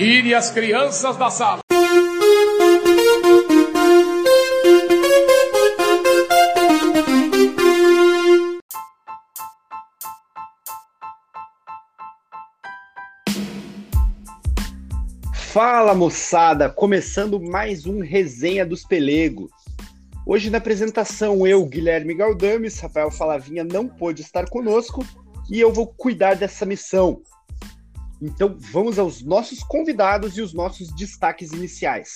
Tire as crianças da sala. Fala moçada, começando mais um Resenha dos Pelegos. Hoje na apresentação eu, Guilherme Galdames, Rafael Falavinha não pôde estar conosco e eu vou cuidar dessa missão. Então vamos aos nossos convidados e os nossos destaques iniciais.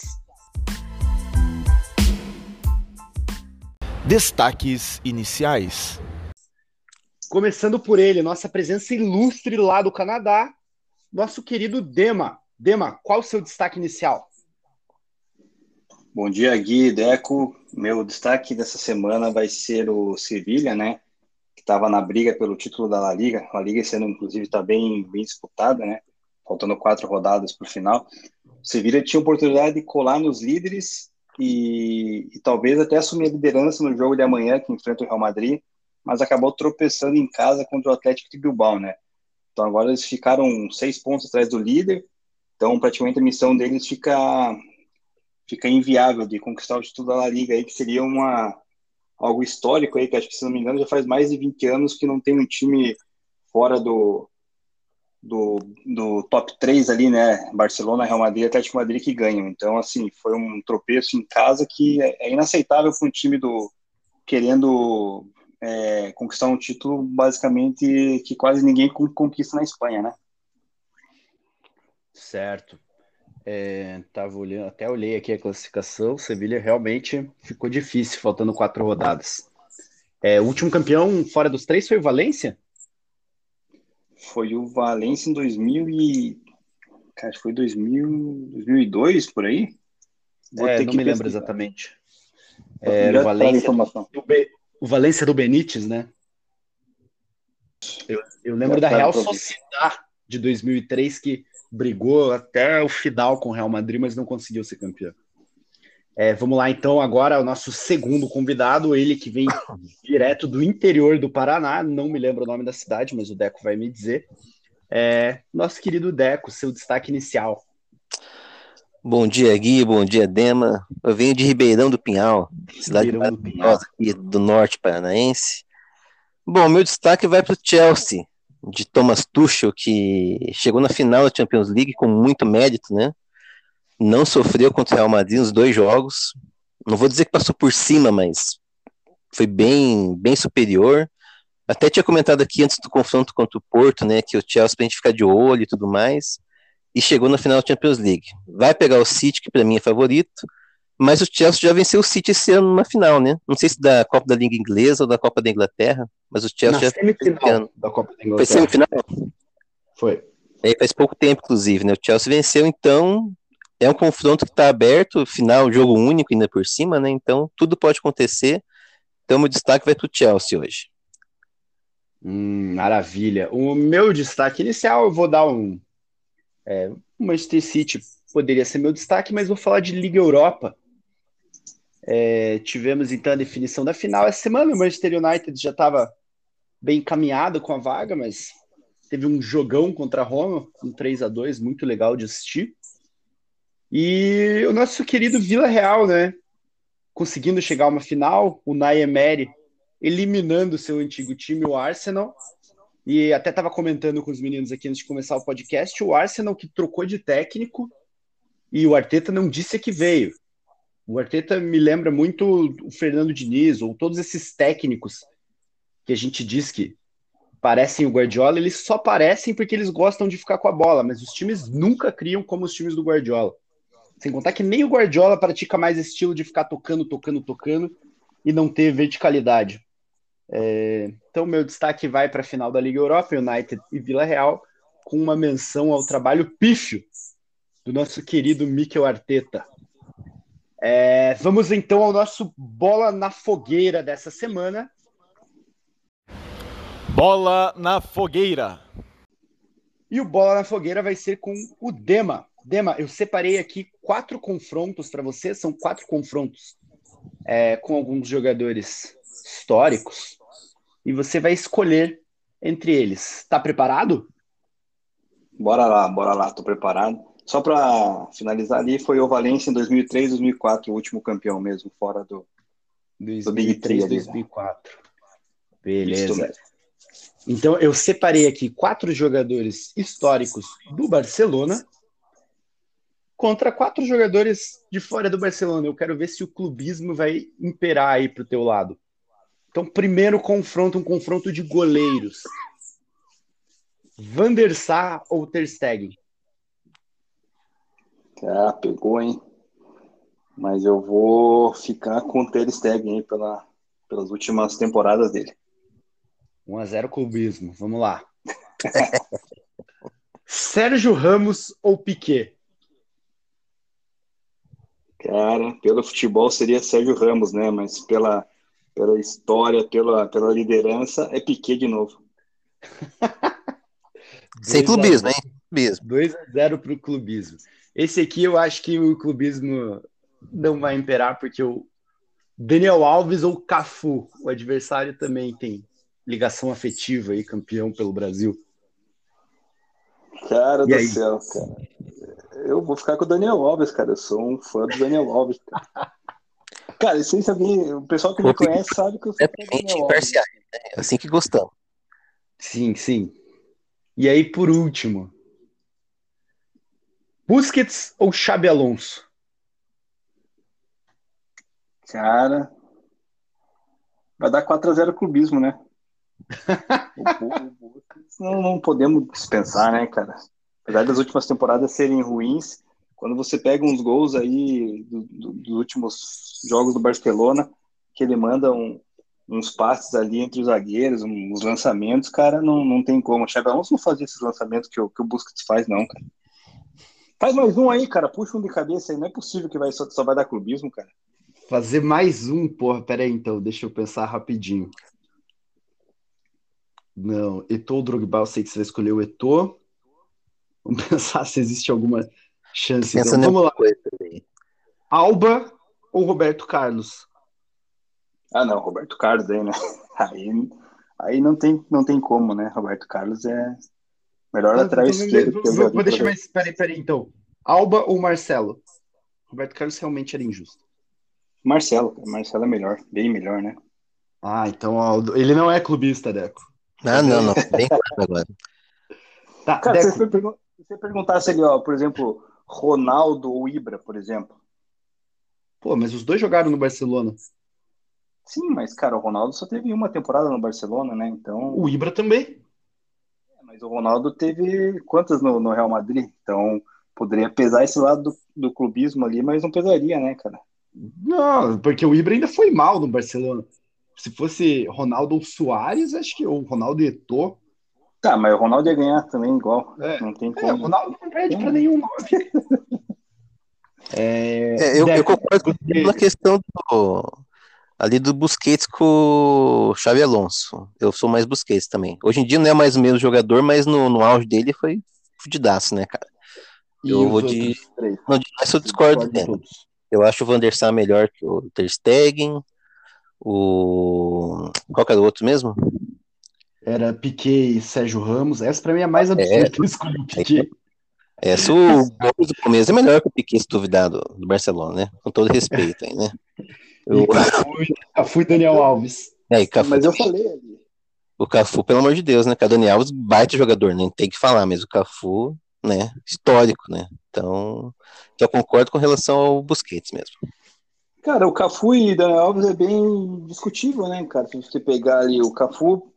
Destaques iniciais. Começando por ele, nossa presença ilustre lá do Canadá, nosso querido Dema. Dema, qual o seu destaque inicial? Bom dia, Gui, Deco. Meu destaque dessa semana vai ser o Sevilha, né? Que estava na briga pelo título da La Liga. A Liga ano, inclusive, está bem, bem disputada, né? Faltando quatro rodadas para o final. O Sevilha tinha oportunidade de colar nos líderes e, e, talvez até assumir a liderança no jogo de amanhã, que enfrenta o Real Madrid, mas acabou tropeçando em casa contra o Atlético de Bilbao, né? Então agora eles ficaram seis pontos atrás do líder então, praticamente a missão deles fica fica inviável de conquistar o título da La Liga aí, que seria uma algo histórico aí, que acho que, se não me engano, já faz mais de 20 anos que não tem um time fora do do, do top 3 ali, né? Barcelona, Real Madrid, Atlético Madrid que ganham. Então, assim, foi um tropeço em casa que é, é inaceitável para um time do querendo é, conquistar um título basicamente que quase ninguém conquista na Espanha, né? Certo. É, tava olhando, até olhei aqui a classificação. Sevilha realmente ficou difícil, faltando quatro rodadas. É, o último campeão fora dos três foi o Valência? Foi o Valência em 2000 e... Cara, foi 2000, 2002, por aí? Vou é, não me lembro exatamente. É, o, Valência, o, Be, o Valência do Benítez, né? Eu, eu lembro da Real Sociedade de 2003 que brigou até o final com o Real Madrid, mas não conseguiu ser campeão. É, vamos lá, então, agora o nosso segundo convidado, ele que vem direto do interior do Paraná, não me lembro o nome da cidade, mas o Deco vai me dizer. É, nosso querido Deco, seu destaque inicial. Bom dia, Gui, bom dia, Dema. Eu venho de Ribeirão do Pinhal, cidade Ribeirão do, Pinhal. aqui do norte paranaense. Bom, meu destaque vai para o Chelsea, de Thomas Tuchel, que chegou na final da Champions League com muito mérito, né? Não sofreu contra o Real Madrid nos dois jogos. Não vou dizer que passou por cima, mas foi bem, bem superior. Até tinha comentado aqui antes do confronto contra o Porto, né, que o Chelsea pra gente ficar de olho e tudo mais. E chegou na final da Champions League. Vai pegar o City, que para mim é favorito, mas o Chelsea já venceu o City esse ano na final, né? Não sei se da Copa da Liga Inglesa ou da Copa da Inglaterra, mas o Chelsea na já semifinal da Copa da Inglaterra. Foi semifinal? Foi. É, faz pouco tempo, inclusive, né? O Chelsea venceu, então é um confronto que está aberto, final, jogo único ainda por cima, né? Então tudo pode acontecer. Então meu destaque vai para o Chelsea hoje. Hum, maravilha. O meu destaque inicial, eu vou dar um. É, Manchester City poderia ser meu destaque, mas vou falar de Liga Europa. É, tivemos então a definição da final essa semana. O Manchester United já estava bem encaminhado com a vaga, mas teve um jogão contra a Roma, um 3 a 2 muito legal de assistir. E o nosso querido Vila Real, né? Conseguindo chegar a uma final, o Nay Emery eliminando seu antigo time, o Arsenal. E até estava comentando com os meninos aqui antes de começar o podcast, o Arsenal que trocou de técnico e o Arteta não disse que veio. O Arteta me lembra muito o Fernando Diniz, ou todos esses técnicos que a gente diz que parecem o Guardiola, eles só parecem porque eles gostam de ficar com a bola, mas os times nunca criam como os times do Guardiola. Sem contar que nem o Guardiola pratica mais esse estilo de ficar tocando, tocando, tocando e não ter verticalidade. É, então, meu destaque vai para a final da Liga Europa, United e Vila Real, com uma menção ao trabalho pífio do nosso querido Mikel Arteta. É, vamos então ao nosso Bola na Fogueira dessa semana. Bola na Fogueira. E o Bola na Fogueira vai ser com o Dema. Dema, eu separei aqui quatro confrontos para você, são quatro confrontos é, com alguns jogadores históricos, e você vai escolher entre eles. Está preparado? Bora lá, bora lá, tô preparado. Só para finalizar ali, foi o Valência em 2003, 2004, o último campeão mesmo, fora do, 2003, do Big 3 2004. Né? Beleza. Então, eu separei aqui quatro jogadores históricos do Barcelona contra quatro jogadores de fora do Barcelona. Eu quero ver se o clubismo vai imperar aí para o teu lado. Então, primeiro confronto, um confronto de goleiros. Van der Sar ou Ter Stegen? Ah, pegou, hein? Mas eu vou ficar com o Ter Stegen aí pela, pelas últimas temporadas dele. 1x0 clubismo. Vamos lá. Sérgio Ramos ou Piquet? Cara, pelo futebol seria Sérgio Ramos, né? Mas pela, pela história, pela, pela liderança, é Piquet de novo. Sem clubismo, hein? 2x0 para o clubismo. Esse aqui eu acho que o clubismo não vai imperar, porque o Daniel Alves ou Cafu, o adversário também tem ligação afetiva aí, campeão pelo Brasil. Cara e do aí? céu, cara. Eu vou ficar com o Daniel Alves, cara. Eu sou um fã do Daniel Alves. Cara, cara sem saber, o pessoal que me conhece sabe que eu sou fã do Daniel Alves. Né? É assim que gostamos. Sim, sim. E aí, por último, Busquets ou Xabi Alonso? Cara, vai dar 4x0 clubismo, né? não, não podemos dispensar, né, cara? Apesar das últimas temporadas serem ruins, quando você pega uns gols aí do, do, dos últimos jogos do Barcelona, que ele manda um, uns passes ali entre os zagueiros, uns lançamentos, cara, não, não tem como. O Xabi Alonso não fazia esses lançamentos que o, que o Busquets faz, não, cara. Faz mais um aí, cara. Puxa um de cabeça aí. Não é possível que vai, só, só vai dar clubismo, cara. Fazer mais um, porra. Pera aí, então. Deixa eu pensar rapidinho. Não, Eto'o ou Drogba, eu sei que você vai escolher o Eto'o. Vamos pensar se existe alguma chance. Então, vamos lá. Alba ou Roberto Carlos? Ah, não, Roberto Carlos aí, né? Aí, aí não, tem, não tem como, né? Roberto Carlos é melhor lateral esquerdo. Vou, vou, vou deixar mais. Peraí, peraí, então. Alba ou Marcelo? Roberto Carlos realmente era injusto. Marcelo, Marcelo é melhor, bem melhor, né? Ah, então ó, ele não é clubista, Deco. Ah, não, não. Bem claro agora. Tá, Cara, se você, pergun você perguntasse ali, ó, por exemplo, Ronaldo ou Ibra, por exemplo. Pô, mas os dois jogaram no Barcelona. Sim, mas, cara, o Ronaldo só teve uma temporada no Barcelona, né? Então. O Ibra também. Mas o Ronaldo teve quantas no, no, Real Madrid? Então, poderia pesar esse lado do, do clubismo ali, mas não pesaria, né, cara? Não, porque o Ibra ainda foi mal no Barcelona se fosse Ronaldo ou Soares, acho que o Ronaldo e Eto'o. Tá, mas o Ronaldo ia ganhar também igual. É, não tem é, como. É, o Ronaldo não perde para nenhum é, é, eu, eu, concordo com você... na questão do, ali do Busquets com o Xavi Alonso. Eu sou mais Busquets também. Hoje em dia não é mais o mesmo jogador, mas no, no auge dele foi fudidaço, né, cara? Eu vou de. Não, de eu discordo dele. Eu acho o Van der Sar melhor que o Ter Stegen. O. Qual que era o outro mesmo? Era Piquet e Sérgio Ramos. Essa pra mim é mais absurda é, que eu escolhi o Piquet. Essa o Gomes do começo é melhor que o Piquet, se duvidar, do, do Barcelona, né? Com todo respeito aí, né? Eu... Cafu e Daniel Alves. É, Cafu, Mas eu falei ali. O Cafu, pelo amor de Deus, né? O Daniel Alves, baita jogador, nem tem que falar, mas o Cafu, né? Histórico, né? Então, eu concordo com relação ao Busquets mesmo. Cara, o Cafu e Daniel Alves é bem discutível, né, cara? Se você pegar ali o Cafu,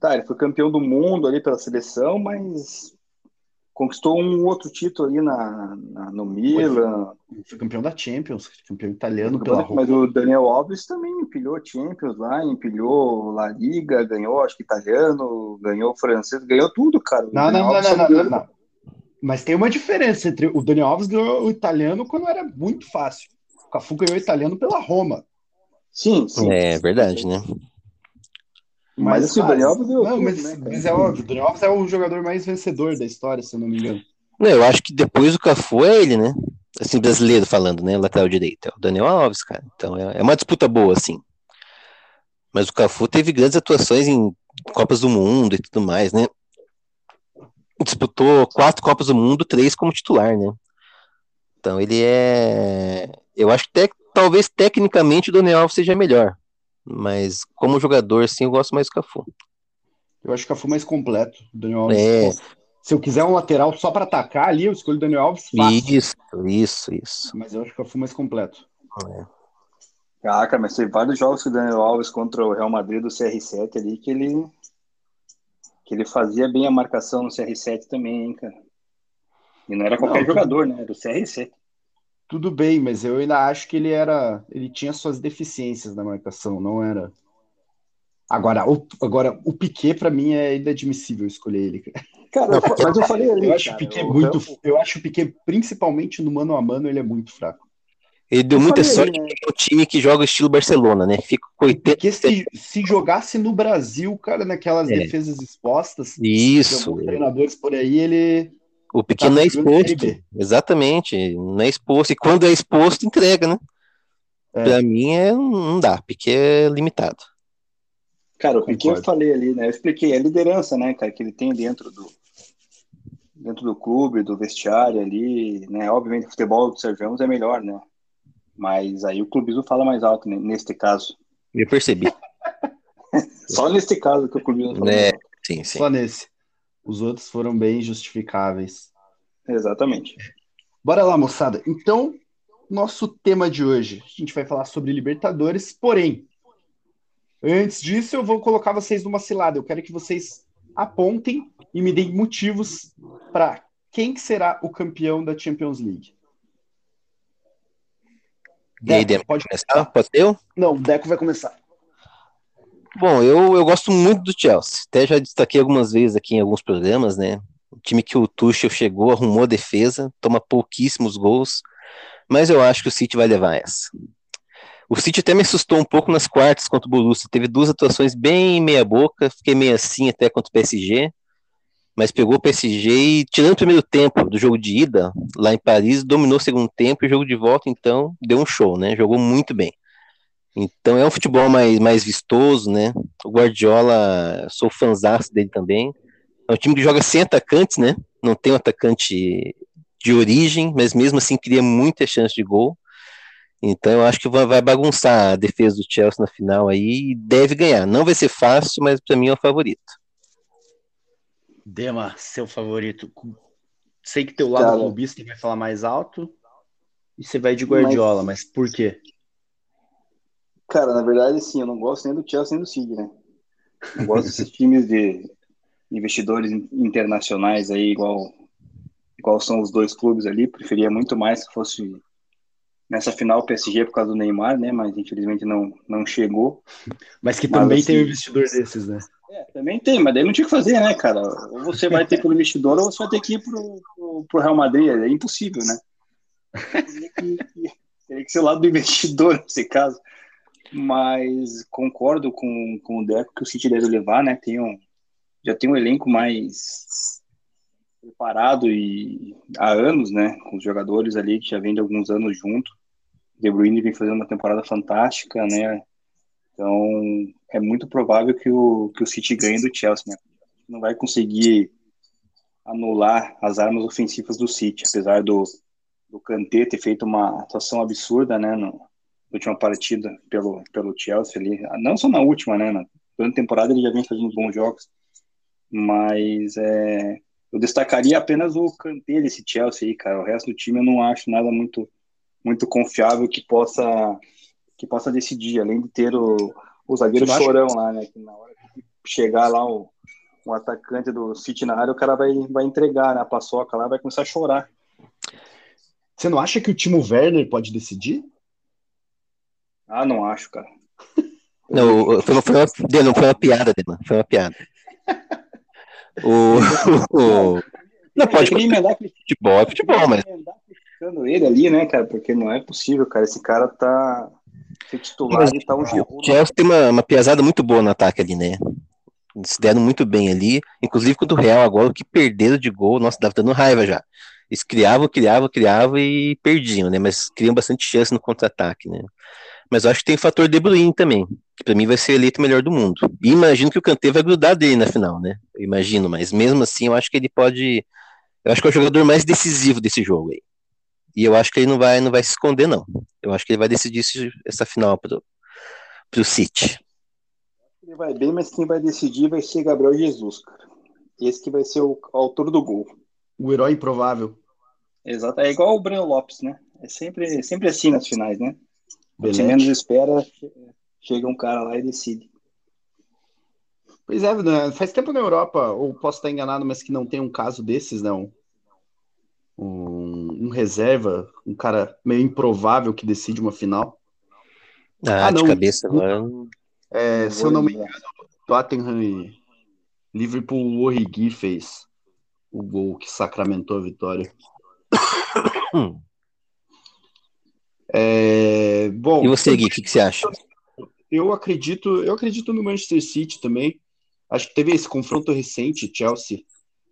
tá, ele foi campeão do mundo ali pela seleção, mas conquistou um outro título ali na, na no Milan. Foi campeão da Champions, campeão italiano pela Roma. Mas o Daniel Alves também empilhou Champions lá, empilhou La Liga, ganhou, acho que italiano, ganhou francês, ganhou tudo, cara. Não, não, não, não, não, não, Mas tem uma diferença entre o Daniel Alves ganhou o italiano quando era muito fácil. O Cafu ganhou italiano pela Roma. Sim, sim. É verdade, né? Mas, mas assim, o Daniel Alves não, mas, né, mas é óbvio, o Daniel Alves é o jogador mais vencedor da história, se eu não me engano. Não, eu acho que depois do Cafu é ele, né? Assim, brasileiro falando, né? Lateral direito. É o Daniel Alves, cara. Então é, é uma disputa boa, assim. Mas o Cafu teve grandes atuações em Copas do Mundo e tudo mais, né? disputou quatro Copas do Mundo, três como titular, né? Então ele é. Eu acho que te... talvez tecnicamente o Daniel Alves seja melhor. Mas como jogador, sim, eu gosto mais do Cafu. Eu acho o Cafu mais completo. Daniel Alves. É. Se eu quiser um lateral só para atacar ali, eu escolho o Daniel Alves fácil. Isso, isso, isso. Mas eu acho que o Cafu mais completo. É. Caraca, mas tem vários jogos que o Daniel Alves contra o Real Madrid do CR7 ali que ele que ele fazia bem a marcação no CR7 também, hein, cara. E não era qualquer não, jogador, né? Era o CR7. Tudo bem, mas eu ainda acho que ele era. Ele tinha suas deficiências na marcação, não era. Agora, o, agora, o Piquet, para mim, é inadmissível escolher ele. Cara, não, mas eu falei ali. Eu acho o Piquet muito. Eu acho o Piquet, principalmente no mano a mano, ele é muito fraco. Ele deu eu muita sorte né? no time que joga estilo Barcelona, né? Fica com 80... Porque se, se jogasse no Brasil, cara, naquelas é. defesas expostas, isso, treinadores por aí, ele o pequeno tá é exposto, exatamente, não é exposto e quando é exposto entrega, né? É. Para mim é não dá, porque é limitado. Cara, o que eu falei ali, né? Eu expliquei a liderança, né, cara, que ele tem dentro do dentro do clube, do vestiário ali, né? Obviamente o futebol do Sérgio Ramos é melhor, né? Mas aí o clubismo fala mais alto né, neste caso. Eu percebi. Só neste caso que o clubismo fala é, sim, sim. Só nesse. Os outros foram bem justificáveis. Exatamente. Bora lá, moçada. Então, nosso tema de hoje, a gente vai falar sobre Libertadores, porém, antes disso eu vou colocar vocês numa cilada. Eu quero que vocês apontem e me deem motivos para quem será o campeão da Champions League. E aí, Deco, pode começar? Pode ser eu? Não, o Deco vai começar. Bom, eu, eu gosto muito do Chelsea. Até já destaquei algumas vezes aqui em alguns programas, né? O time que o Tuchel chegou, arrumou a defesa, toma pouquíssimos gols, mas eu acho que o City vai levar essa. O City até me assustou um pouco nas quartas contra o Borussia. Teve duas atuações bem meia boca, fiquei meio assim até contra o PSG mas pegou o PSG e, tirando o primeiro tempo do jogo de ida, lá em Paris, dominou o segundo tempo e o jogo de volta, então, deu um show, né? Jogou muito bem. Então é um futebol mais, mais vistoso, né? O Guardiola, sou fãzaço dele também. É um time que joga sem atacantes, né? Não tem um atacante de origem, mas mesmo assim cria muita chance de gol. Então eu acho que vai bagunçar a defesa do Chelsea na final aí e deve ganhar. Não vai ser fácil, mas para mim é o favorito. Dema, seu favorito. Sei que teu lado Cara, clubista vai falar mais alto e você vai de Guardiola, mas, mas por quê? Cara, na verdade, sim, eu não gosto nem do Chelsea nem do City, né? Não gosto desses times de investidores internacionais aí, igual, igual são os dois clubes ali. Preferia muito mais que fosse nessa final o PSG por causa do Neymar, né? Mas infelizmente não, não chegou. Mas que também assim, tem um investidor desses, né? É, também tem, mas daí não tinha que fazer, né, cara? Ou você vai ter pelo investidor ou você vai ter que ir pro, pro, pro Real Madrid. É impossível, né? Teria que, teria que ser o lado do investidor nesse caso. Mas concordo com, com o Deco que o City deve levar, né? Tem um, já tem um elenco mais preparado e há anos, né? Com os jogadores ali que já vem de alguns anos junto. De Bruyne vem fazendo uma temporada fantástica, né? Então, é muito provável que o, que o City ganhe do Chelsea, né? Não vai conseguir anular as armas ofensivas do City, apesar do, do Kanté ter feito uma atuação absurda, né, no, última partida pelo, pelo Chelsea ali, não só na última, né, na temporada ele já vem fazendo bons jogos, mas é, eu destacaria apenas o Kanté desse Chelsea aí, cara, o resto do time eu não acho nada muito muito confiável que possa que possa decidir, além de ter o, o zagueiro chorão lá, né? Que na hora que chegar lá o, o atacante do City na área, o cara vai, vai entregar né, a paçoca lá, vai começar a chorar. Você não acha que o Timo Werner pode decidir? Ah, não acho, cara. Não, foi, foi, uma, não foi uma piada, Dema. Foi uma piada. o, o, não pode emendar futebol, é futebol, mas ele ali, né, cara? Porque não é possível, cara. Esse cara tá ser titular Mas, e tá um O Chelsea tem uma, uma piazada muito boa no ataque ali, né? Se deram muito bem ali, inclusive contra o Real agora, que perderam de gol, nossa, tava dando raiva já. Eles criavam, criavam, criavam e perdiam, né? Mas criam bastante chance no contra-ataque, né? Mas eu acho que tem o fator De Bruyne também, que para mim vai ser eleito o melhor do mundo. E imagino que o Kanté vai grudar dele na final, né? Eu imagino, mas mesmo assim eu acho que ele pode. Eu acho que é o jogador mais decisivo desse jogo aí. E eu acho que ele não vai, não vai se esconder, não. Eu acho que ele vai decidir essa final pro, pro City. Ele vai bem, mas quem vai decidir vai ser Gabriel Jesus, cara. Esse que vai ser o autor do gol. O herói improvável. Exato. É igual o Breno Lopes, né? É sempre, sempre assim nas finais, né? Você menos espera, chega um cara lá e decide. Pois é, né? faz tempo na Europa, ou posso estar enganado, mas que não tem um caso desses, não. Um, um reserva, um cara meio improvável que decide uma final. Ah, ah de não. cabeça agora. É, se eu não me engano, Tottenham e Liverpool Origi fez o gol que sacramentou a vitória. É, bom, e você, Gui, o que, que, você acha? Eu acredito, eu acredito no Manchester City também. Acho que teve esse confronto recente, Chelsea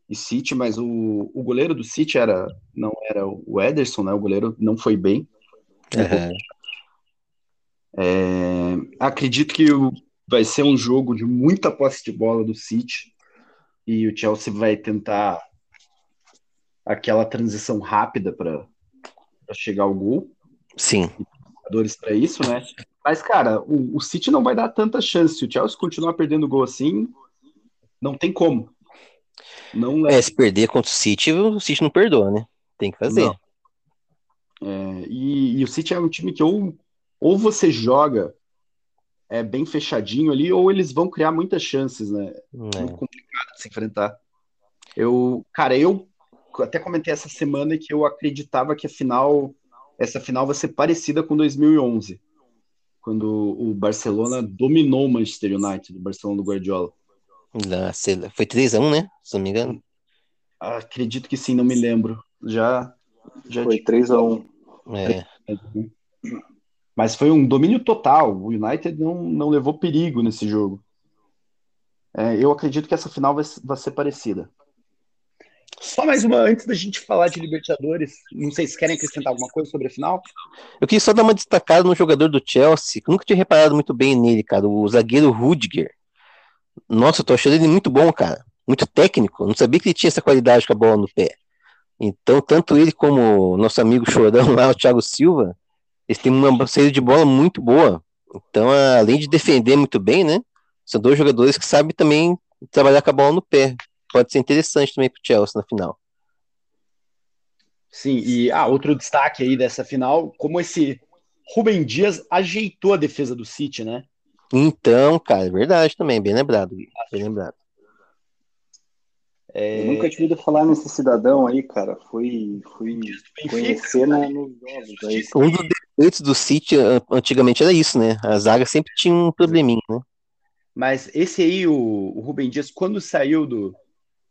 e City, mas o, o goleiro do City era não era o Ederson, né? O goleiro não foi bem. Uhum. É, acredito que vai ser um jogo de muita posse de bola do City e o Chelsea vai tentar aquela transição rápida para chegar ao gol. Sim. Jogadores para isso, né? Mas, cara, o, o, City não vai dar tanta chance. Se o Chelsea continuar perdendo gol assim, não tem como. Não é... é, se perder contra o City, o City não perdoa, né? Tem que fazer. É, e, e, o City é um time que ou, ou você joga é bem fechadinho ali, ou eles vão criar muitas chances, né? É. Muito complicado de se enfrentar. Eu, cara, eu até comentei essa semana que eu acreditava que a final, essa final vai ser parecida com 2011, quando o Barcelona dominou o Manchester United, o Barcelona do Guardiola. Foi 3x1, né? Se não me engano. Acredito que sim, não me lembro. Já, já foi 3x1. É. Mas foi um domínio total. O United não, não levou perigo nesse jogo. É, eu acredito que essa final vai, vai ser parecida. Só mais uma antes da gente falar de Libertadores. Não sei se querem acrescentar alguma coisa sobre a final. Eu queria só dar uma destacada no jogador do Chelsea, que nunca tinha reparado muito bem nele, cara. O zagueiro Rudiger. Nossa, eu tô achando ele muito bom, cara. Muito técnico. não sabia que ele tinha essa qualidade com a bola no pé. Então, tanto ele como nosso amigo chorão lá, o Thiago Silva, eles têm uma saída de bola muito boa. Então, além de defender muito bem, né? São dois jogadores que sabem também trabalhar com a bola no pé pode ser interessante também para o Chelsea na final. Sim, e ah, outro destaque aí dessa final, como esse Rubem Dias ajeitou a defesa do City, né? Então, cara, é verdade também, bem lembrado, bem lembrado. É... Eu nunca tinha ouvido falar nesse cidadão aí, cara. Fui, fui conhecer na, nos jogos. Aí. Um dos defeitos do City antigamente era isso, né? A zaga sempre tinha um probleminha, né? Mas esse aí, o, o Rubem Dias, quando saiu do,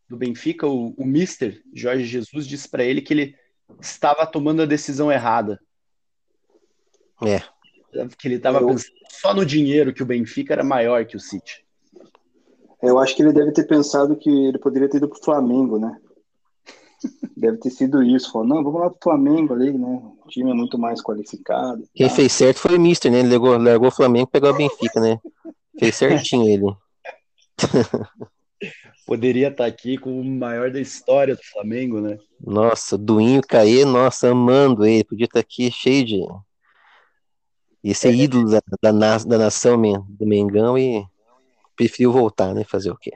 do Benfica, o, o Mister Jorge Jesus disse para ele que ele estava tomando a decisão errada. É. Que ele estava pensando só no dinheiro, que o Benfica era maior que o City. Eu acho que ele deve ter pensado que ele poderia ter ido pro Flamengo, né? Deve ter sido isso. Falou, não, vamos lá pro Flamengo ali, né? O time é muito mais qualificado. Quem tá. fez certo foi o Mister, né? Ele largou, largou o Flamengo e pegou a Benfica, né? Fez certinho ele. poderia estar tá aqui com o maior da história do Flamengo, né? Nossa, Duinho Caê, nossa, amando ele, podia estar tá aqui cheio de. Ia ser é. ídolo da, da, da nação do Mengão e preferiu voltar, né? Fazer o quê?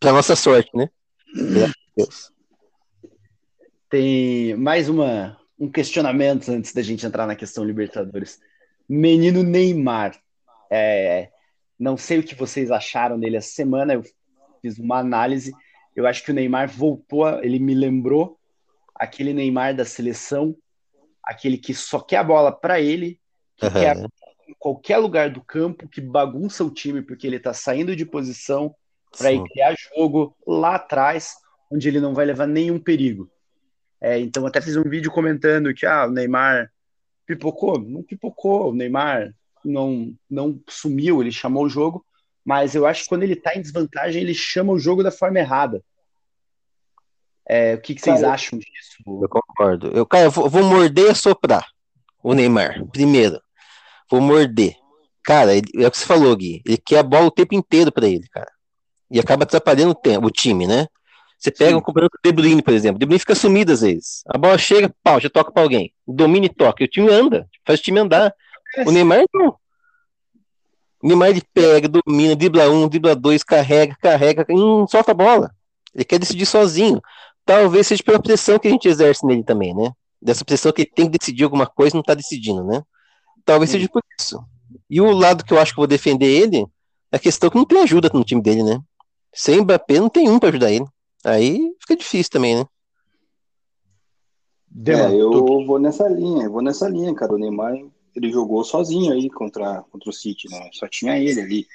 Pra nossa sorte, né? Graças a Deus. Tem mais uma, um questionamento antes da gente entrar na questão Libertadores. Menino Neymar. É, não sei o que vocês acharam dele essa semana. Eu fiz uma análise. Eu acho que o Neymar voltou, ele me lembrou aquele Neymar da seleção, aquele que só quer a bola para ele, que uhum. quer em qualquer lugar do campo, que bagunça o time porque ele está saindo de posição para ir criar jogo lá atrás, onde ele não vai levar nenhum perigo. É, então, até fiz um vídeo comentando que ah, o Neymar pipocou, não pipocou, o Neymar não, não sumiu, ele chamou o jogo, mas eu acho que quando ele está em desvantagem, ele chama o jogo da forma errada. É, o que, que vocês cara, acham disso? Eu concordo. Eu, cara, eu vou, vou morder e soprar o Neymar, primeiro. for morder. Cara, ele, é o que você falou, Gui. Ele quer a bola o tempo inteiro para ele, cara. E acaba atrapalhando o, tempo, o time, né? Você pega Sim. um companheiro do De Bruyne, por exemplo. O De Bruyne fica sumido às vezes. A bola chega, pau, já toca para alguém. Domina e toca. E o time anda, faz o time andar. É, o Neymar não. O Neymar ele pega, domina, dribla um, dribla dois, carrega, carrega, e não solta a bola. Ele quer decidir sozinho. Talvez seja pela pressão que a gente exerce nele também, né? Dessa pressão que ele tem que decidir alguma coisa e não tá decidindo, né? Talvez Sim. seja por isso. E o lado que eu acho que eu vou defender ele é a questão que não tem ajuda no time dele, né? Sem Mbappé não tem um para ajudar ele. Aí fica difícil também, né? É, eu vou nessa linha, eu vou nessa linha, cara. O Neymar ele jogou sozinho aí contra, contra o City, né? Só tinha ele ali.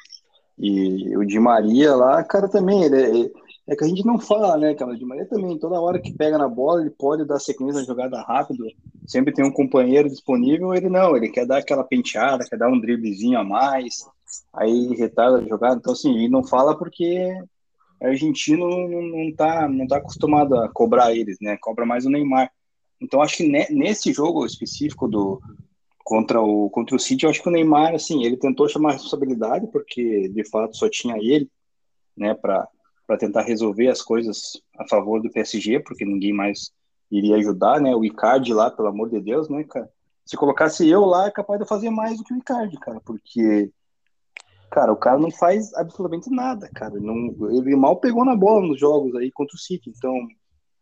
E o Di Maria lá, cara, também, ele, é, é que a gente não fala, né, cara? O Di Maria também, toda hora que pega na bola, ele pode dar sequência na jogada rápido, sempre tem um companheiro disponível, ele não, ele quer dar aquela penteada, quer dar um driblezinho a mais, aí retarda a jogada. Então, assim, ele não fala porque argentino não, não, tá, não tá acostumado a cobrar eles, né? Cobra mais o Neymar. Então, acho que nesse jogo específico do contra o contra o City, eu acho que o Neymar, assim, ele tentou chamar a responsabilidade, porque de fato só tinha ele, né, para tentar resolver as coisas a favor do PSG, porque ninguém mais iria ajudar, né? O Icardi lá, pelo amor de Deus, né, cara? Se colocasse eu lá, é capaz de fazer mais do que o Icardi, cara, porque Cara, o cara não faz absolutamente nada, cara. Não, ele mal pegou na bola nos jogos aí contra o City. Então,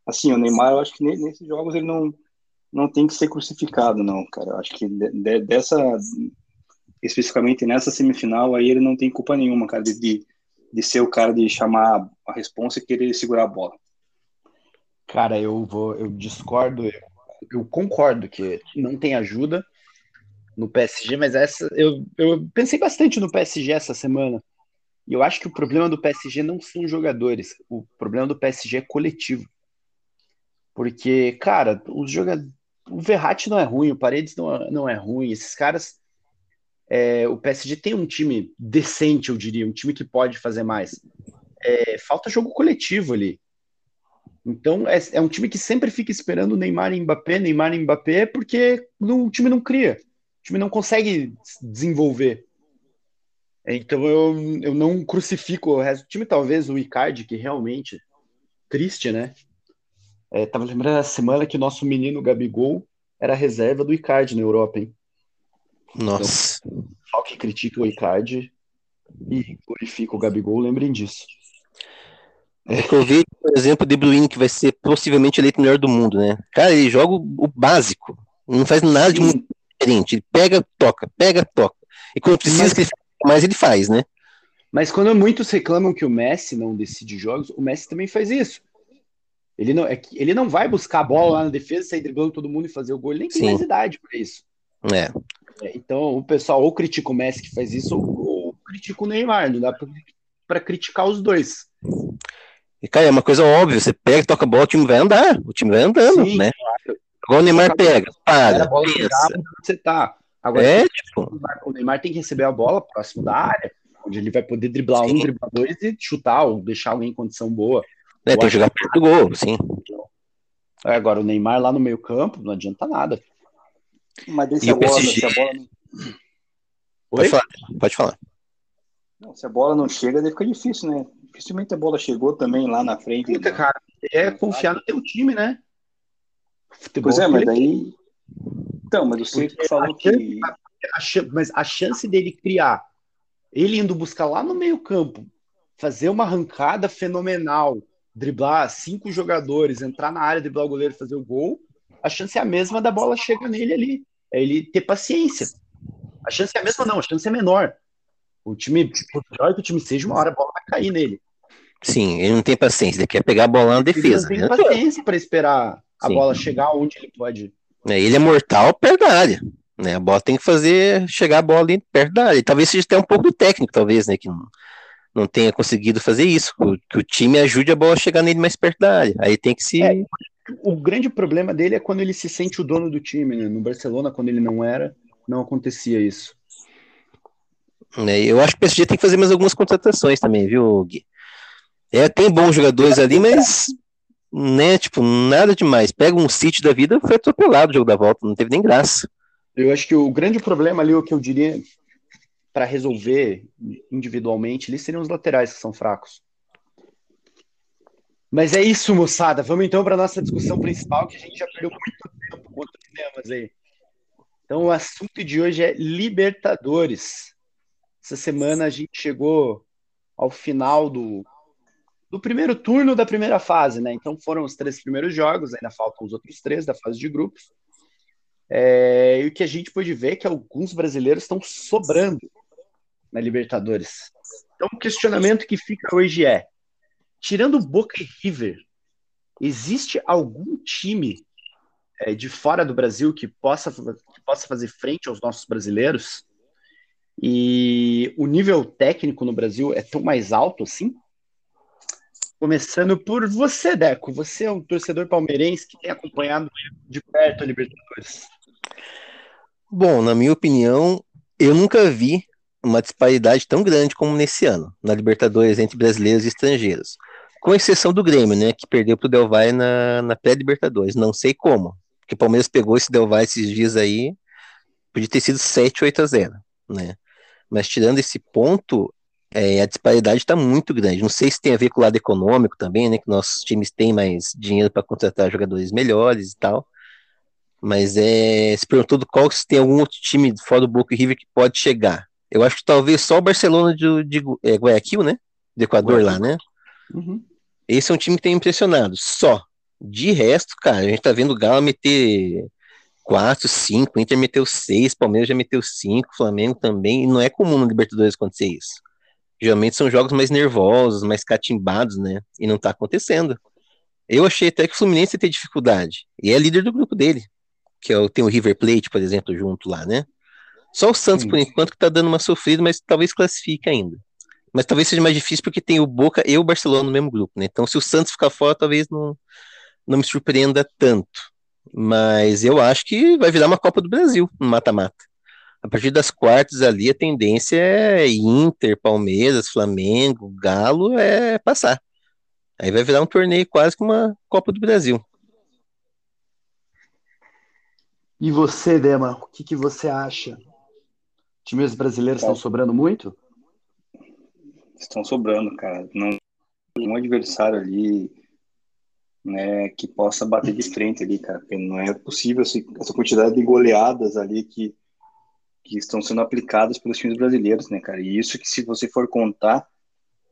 assim, o Neymar, eu acho que nesses jogos ele não, não tem que ser crucificado, não, cara. Eu acho que de, dessa, especificamente nessa semifinal, aí ele não tem culpa nenhuma, cara, de, de ser o cara de chamar a responsa e querer segurar a bola. Cara, eu vou, eu discordo, eu concordo que não tem ajuda, no PSG, mas essa eu, eu pensei bastante no PSG essa semana. E eu acho que o problema do PSG não são jogadores, o problema do PSG é coletivo. Porque, cara, os jogadores. O Verratti não é ruim, o Paredes não é, não é ruim. Esses caras. É, o PSG tem um time decente, eu diria, um time que pode fazer mais. É, falta jogo coletivo ali. Então é, é, um time que sempre fica esperando Neymar e Mbappé, Neymar e Mbappé, porque no, o time não cria time não consegue desenvolver. Então eu, eu não crucifico o resto do time, talvez o Icardi, que realmente triste, né? É, tava lembrando a semana que o nosso menino Gabigol era reserva do Icardi na Europa, hein? Nossa. Então, só que critica o Icardi e glorifica o Gabigol, lembrem disso. É que eu vi, por exemplo, o De Bruyne, que vai ser possivelmente eleito melhor do mundo, né? Cara, ele joga o básico. Não faz nada de muito diferente. Ele pega, toca, pega, toca. E quando precisa mas, que ele mais, ele faz, né? Mas quando muitos reclamam que o Messi não decide jogos, o Messi também faz isso. Ele não, é, ele não vai buscar a bola lá na defesa, sair driblando todo mundo e fazer o gol. Ele nem tem Sim. mais idade para isso. É. é. Então o pessoal ou critica o Messi que faz isso, ou, ou critica o Neymar. Não dá para criticar os dois. E, cara, é uma coisa óbvia. Você pega, toca a bola, o time vai andar. O time vai andando, Sim, né? Claro. Igual o Neymar pega, para, Você tá. Agora, é, tipo... o Neymar tem que receber a bola próximo da área, onde ele vai poder driblar sim. um, driblar dois e chutar ou deixar alguém em condição boa. É, tem que jogar perto do gol, sim. É, agora, o Neymar lá no meio campo, não adianta nada. Mas deixa a bola, se a bola não... Pode falar, pode falar. Não, se a bola não chega, daí fica difícil, né? Dificilmente a bola chegou também lá na frente. Puta, né? cara, é confiar no teu time, né? Futebol pois é, mas daí. Então, mas você falou que. A, mas a chance dele criar, ele indo buscar lá no meio-campo, fazer uma arrancada fenomenal, driblar cinco jogadores, entrar na área, driblar o goleiro e fazer o gol, a chance é a mesma da bola chegar nele ali. É ele ter paciência. A chance é a mesma, não, a chance é menor. O time, por pior que o time seja, uma hora a bola vai cair nele. Sim, ele não tem paciência, ele quer pegar a bola na defesa. Ele não tem né? paciência para esperar a Sim. bola chegar onde ele pode. É, ele é mortal perto da área. Né? A bola tem que fazer chegar a bola ali perto da área. E talvez seja até um pouco técnico, talvez, né? Que não, não tenha conseguido fazer isso. Que, o time ajude a bola a chegar nele mais perto da área. Aí tem que se. É, o grande problema dele é quando ele se sente o dono do time, né? No Barcelona, quando ele não era, não acontecia isso. É, eu acho que o PSG tem que fazer mais algumas contratações também, viu, Gui? É, tem bons jogadores ali, mas né, tipo, nada demais. Pega um City da vida, foi atropelado o jogo da volta, não teve nem graça. Eu acho que o grande problema ali, o que eu diria para resolver individualmente, ali seriam os laterais que são fracos. Mas é isso, moçada. Vamos então para nossa discussão principal, que a gente já perdeu muito tempo com outros temas aí. Então, o assunto de hoje é Libertadores. Essa semana a gente chegou ao final do, do primeiro turno da primeira fase, né? Então foram os três primeiros jogos, ainda faltam os outros três da fase de grupos. É, e o que a gente pode ver é que alguns brasileiros estão sobrando na Libertadores. Então o questionamento que fica hoje é: tirando Boca e River, existe algum time é, de fora do Brasil que possa, que possa fazer frente aos nossos brasileiros? E o nível técnico no Brasil é tão mais alto assim? Começando por você, Deco. Você é um torcedor palmeirense que tem acompanhado de perto a Libertadores. Bom, na minha opinião, eu nunca vi uma disparidade tão grande como nesse ano, na Libertadores entre brasileiros e estrangeiros. Com exceção do Grêmio, né, que perdeu para o Del Valle na, na pré-Libertadores. Não sei como, porque o Palmeiras pegou esse Del Valle esses dias aí, podia ter sido 7, 8 a 0, né? Mas tirando esse ponto, é, a disparidade está muito grande. Não sei se tem a ver com o lado econômico também, né? Que nossos times têm mais dinheiro para contratar jogadores melhores e tal. Mas é, se perguntou do qual se tem algum outro time fora do Boca e River que pode chegar. Eu acho que talvez só o Barcelona de, de é, Guayaquil, né? Do Equador Guayaquil. lá, né? Uhum. Esse é um time que tem impressionado. Só. De resto, cara, a gente tá vendo o Galo meter 4, 5, Inter meteu 6, Palmeiras já meteu 5, Flamengo também, e não é comum no Libertadores acontecer isso. Geralmente são jogos mais nervosos, mais catimbados, né? E não tá acontecendo. Eu achei até que o Fluminense ia ter dificuldade. E é líder do grupo dele. Que é, tem o River Plate, por exemplo, junto lá, né? Só o Santos, Sim. por enquanto, que tá dando uma sofrida, mas talvez classifique ainda. Mas talvez seja mais difícil porque tem o Boca e o Barcelona no mesmo grupo, né? Então, se o Santos ficar fora, talvez não, não me surpreenda tanto. Mas eu acho que vai virar uma Copa do Brasil no mata-mata a partir das quartas ali, a tendência é Inter, Palmeiras, Flamengo, Galo, é passar. Aí vai virar um torneio quase como uma Copa do Brasil. E você, Dema, o que, que você acha? Times brasileiros estão sobrando muito? Estão sobrando, cara. Não um adversário ali né, que possa bater de frente ali, cara. Porque não é possível essa quantidade de goleadas ali que que estão sendo aplicadas pelos times brasileiros, né, cara? E isso que se você for contar,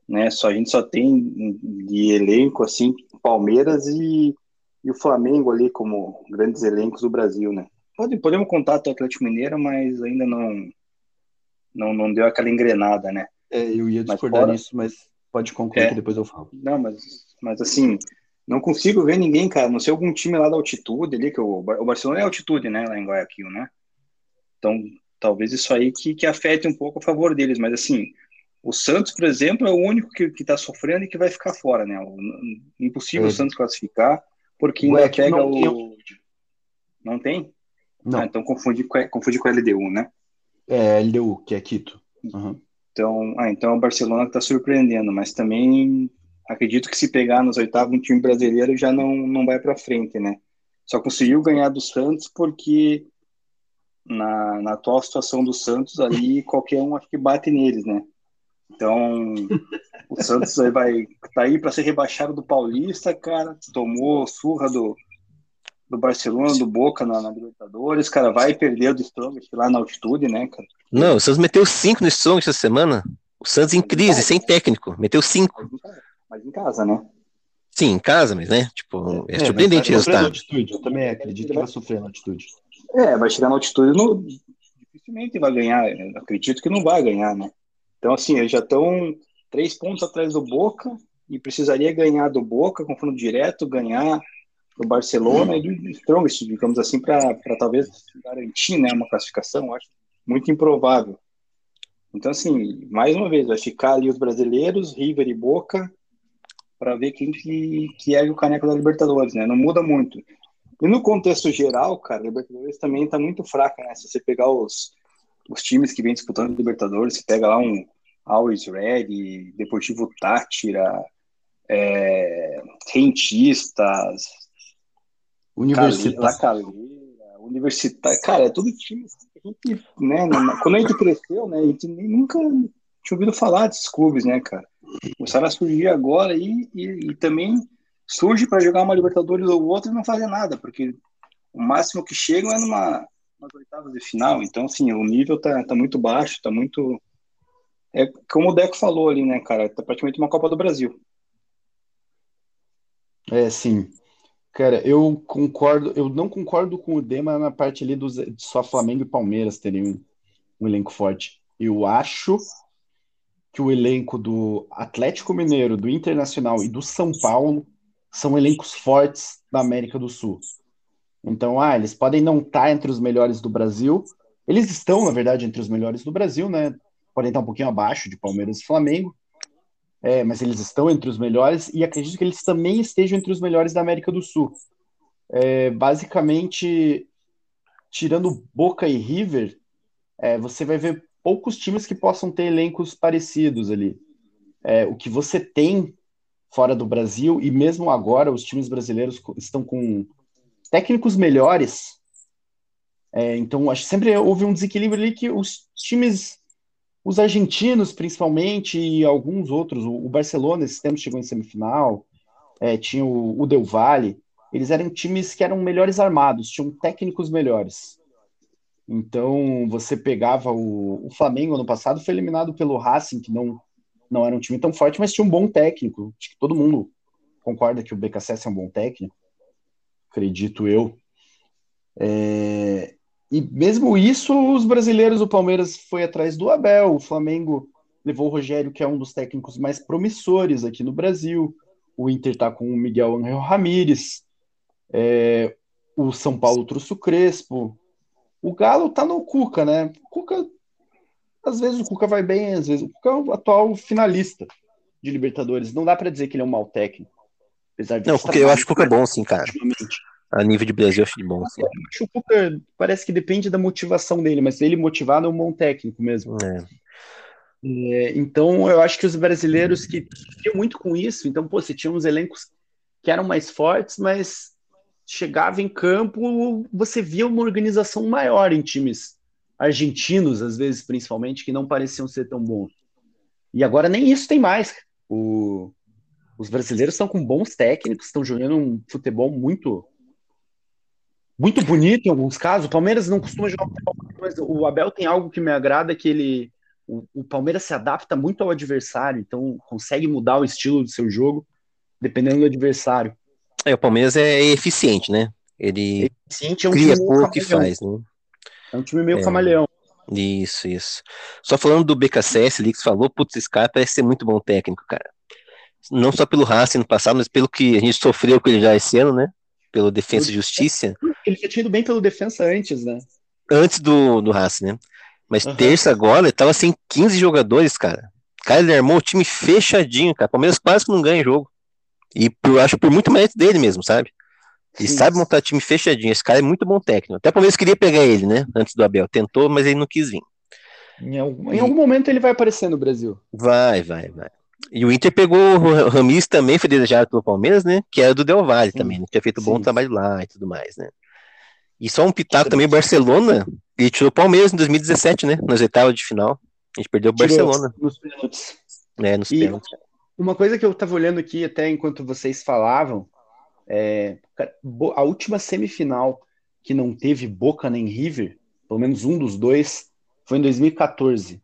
né, só a gente só tem de elenco assim Palmeiras e, e o Flamengo ali como grandes elencos do Brasil, né? Pode, podemos contar o Atlético Mineiro, mas ainda não não, não deu aquela engrenada, né? É, eu ia discordar fora... nisso, mas pode concluir é, que depois eu falo. Não, mas, mas assim, não consigo ver ninguém, cara, não sei algum time lá da altitude ali, que o, o Barcelona é altitude, né, lá em Guayaquil, né? Então, talvez isso aí que, que afete um pouco a favor deles, mas assim, o Santos, por exemplo, é o único que está sofrendo e que vai ficar fora, né? O, impossível é. o Santos classificar, porque ainda pega não o. Tem. Não tem? Não. Ah, então confunde com, confunde com a LDU, né? É, LDU, que é Quito. Uhum. Então, ah, então é o Barcelona que está surpreendendo, mas também acredito que se pegar nos oitavos um time brasileiro já não, não vai para frente, né? Só conseguiu ganhar do Santos porque na, na atual situação do Santos ali, qualquer um acho que bate neles, né? Então, o Santos aí vai tá aí para ser rebaixado do Paulista, cara. Tomou surra do, do Barcelona, do Boca na, na Libertadores, cara. Vai perder do Strongest lá na altitude, né, cara? Não, o Santos meteu cinco no Strongest essa semana. O Santos em crise, sem técnico. Meteu cinco. Mas em, casa, mas em né? Sim, em casa, mas né? Tipo, é, é surpreendente o resultado. Altitude. Eu também acredito que vai sofrer na altitude. É, vai chegar na altitude, no, dificilmente vai ganhar. Acredito que não vai ganhar, né? Então, assim, eles já estão três pontos atrás do Boca e precisaria ganhar do Boca, confronto direto, ganhar do Barcelona e do Strongest, digamos assim, para talvez garantir né, uma classificação. Acho muito improvável. Então, assim, mais uma vez, vai ficar ali os brasileiros, River e Boca, para ver quem que, que é o caneco da Libertadores, né? Não muda muito. E no contexto geral, cara, a Libertadores também tá muito fraca, né? Se você pegar os, os times que vem disputando a Libertadores, você pega lá um Always Ready, Deportivo Tátira, é, Rentistas, Universitas. Caleira, Universitário, cara, é tudo time. A gente, né, quando a gente cresceu, né, a gente nem, nunca tinha ouvido falar desses clubes, né, cara? Começaram a surgir agora e, e, e também surge para jogar uma Libertadores ou outra e não fazer nada, porque o máximo que chegam é numa umas oitavas de final. Então, assim, o nível tá, tá muito baixo, tá muito. É como o Deco falou ali, né, cara? Tá praticamente uma Copa do Brasil. É, sim. Cara, eu concordo, eu não concordo com o Dema na parte ali dos só Flamengo e Palmeiras terem um, um elenco forte. Eu acho que o elenco do Atlético Mineiro, do Internacional e do São Paulo são elencos fortes da América do Sul. Então, ah, eles podem não estar entre os melhores do Brasil. Eles estão, na verdade, entre os melhores do Brasil, né? Podem estar um pouquinho abaixo de Palmeiras e Flamengo. É, mas eles estão entre os melhores e acredito que eles também estejam entre os melhores da América do Sul. É, basicamente, tirando Boca e River, é, você vai ver poucos times que possam ter elencos parecidos ali. É, o que você tem fora do Brasil, e mesmo agora os times brasileiros estão com técnicos melhores. É, então, acho que sempre houve um desequilíbrio ali que os times, os argentinos principalmente, e alguns outros, o, Barcelona, esse tempo chegou em semifinal, é, tinha o, o Del Valle, eles eram times que eram melhores armados, tinham técnicos melhores. Então, você pegava o, o Flamengo ano passado, foi eliminado pelo Racing, que não, não era um time tão forte, mas tinha um bom técnico. Acho que todo mundo concorda que o BKSS é um bom técnico acredito eu. É, e mesmo isso, os brasileiros, o Palmeiras foi atrás do Abel, o Flamengo levou o Rogério, que é um dos técnicos mais promissores aqui no Brasil, o Inter está com o Miguel Angel Ramírez, é, o São Paulo trouxe o Crespo, o Galo tá no Cuca, né? O Cuca, às vezes o Cuca vai bem, às vezes o Cuca é o atual finalista de Libertadores, não dá para dizer que ele é um mau técnico. Apesar de não, porque eu acho que o Cuca é bom, sim, cara. A nível de Brasil, eu acho de bom, sim. Eu acho o Cuca parece que depende da motivação dele, mas ele motivado é um bom técnico mesmo. É. É, então, eu acho que os brasileiros que tinham muito com isso, então, pô, você tinha uns elencos que eram mais fortes, mas chegava em campo, você via uma organização maior em times argentinos, às vezes, principalmente, que não pareciam ser tão bons. E agora nem isso tem mais. O, os brasileiros estão com bons técnicos, estão jogando um futebol muito muito bonito em alguns casos. O Palmeiras não costuma jogar futebol, mas o Abel tem algo que me agrada que ele o, o, Palmeiras se adapta muito ao adversário, então consegue mudar o estilo do seu jogo dependendo do adversário. É, o Palmeiras é eficiente, né? Ele eficiente, é um cria pouco que faz, né? É um time meio é. camaleão. Isso, isso. Só falando do BKSS ali que você falou, putz, esse cara parece ser muito bom técnico, cara não só pelo Racing no passado, mas pelo que a gente sofreu com ele já esse ano, né? Pelo Defensa e Justiça. Ele tinha tido bem pelo Defensa antes, né? Antes do, do Racing, né? Mas uhum. terça agora, ele tava sem 15 jogadores, cara. Cara, ele armou o time fechadinho, cara. Palmeiras quase que não ganha jogo. E por, acho por muito mérito dele mesmo, sabe? Ele Sim. sabe montar time fechadinho. Esse cara é muito bom técnico. Até o Palmeiras queria pegar ele, né? Antes do Abel. Tentou, mas ele não quis vir. Em algum, em algum momento ele vai aparecer no Brasil. Vai, vai, vai. E o Inter pegou o Ramis também, foi desejado pelo Palmeiras, né? Que era do Del Valle sim, também, né? Tinha feito sim. bom trabalho lá e tudo mais, né? E só um pitaco também, Barcelona, e tirou o Palmeiras em 2017, né? Nas oitavas de final. A gente perdeu o Barcelona. Nos pênaltis. É, nos pênaltis. Uma coisa que eu tava olhando aqui até enquanto vocês falavam, é, a última semifinal que não teve Boca nem River, pelo menos um dos dois, foi em 2014.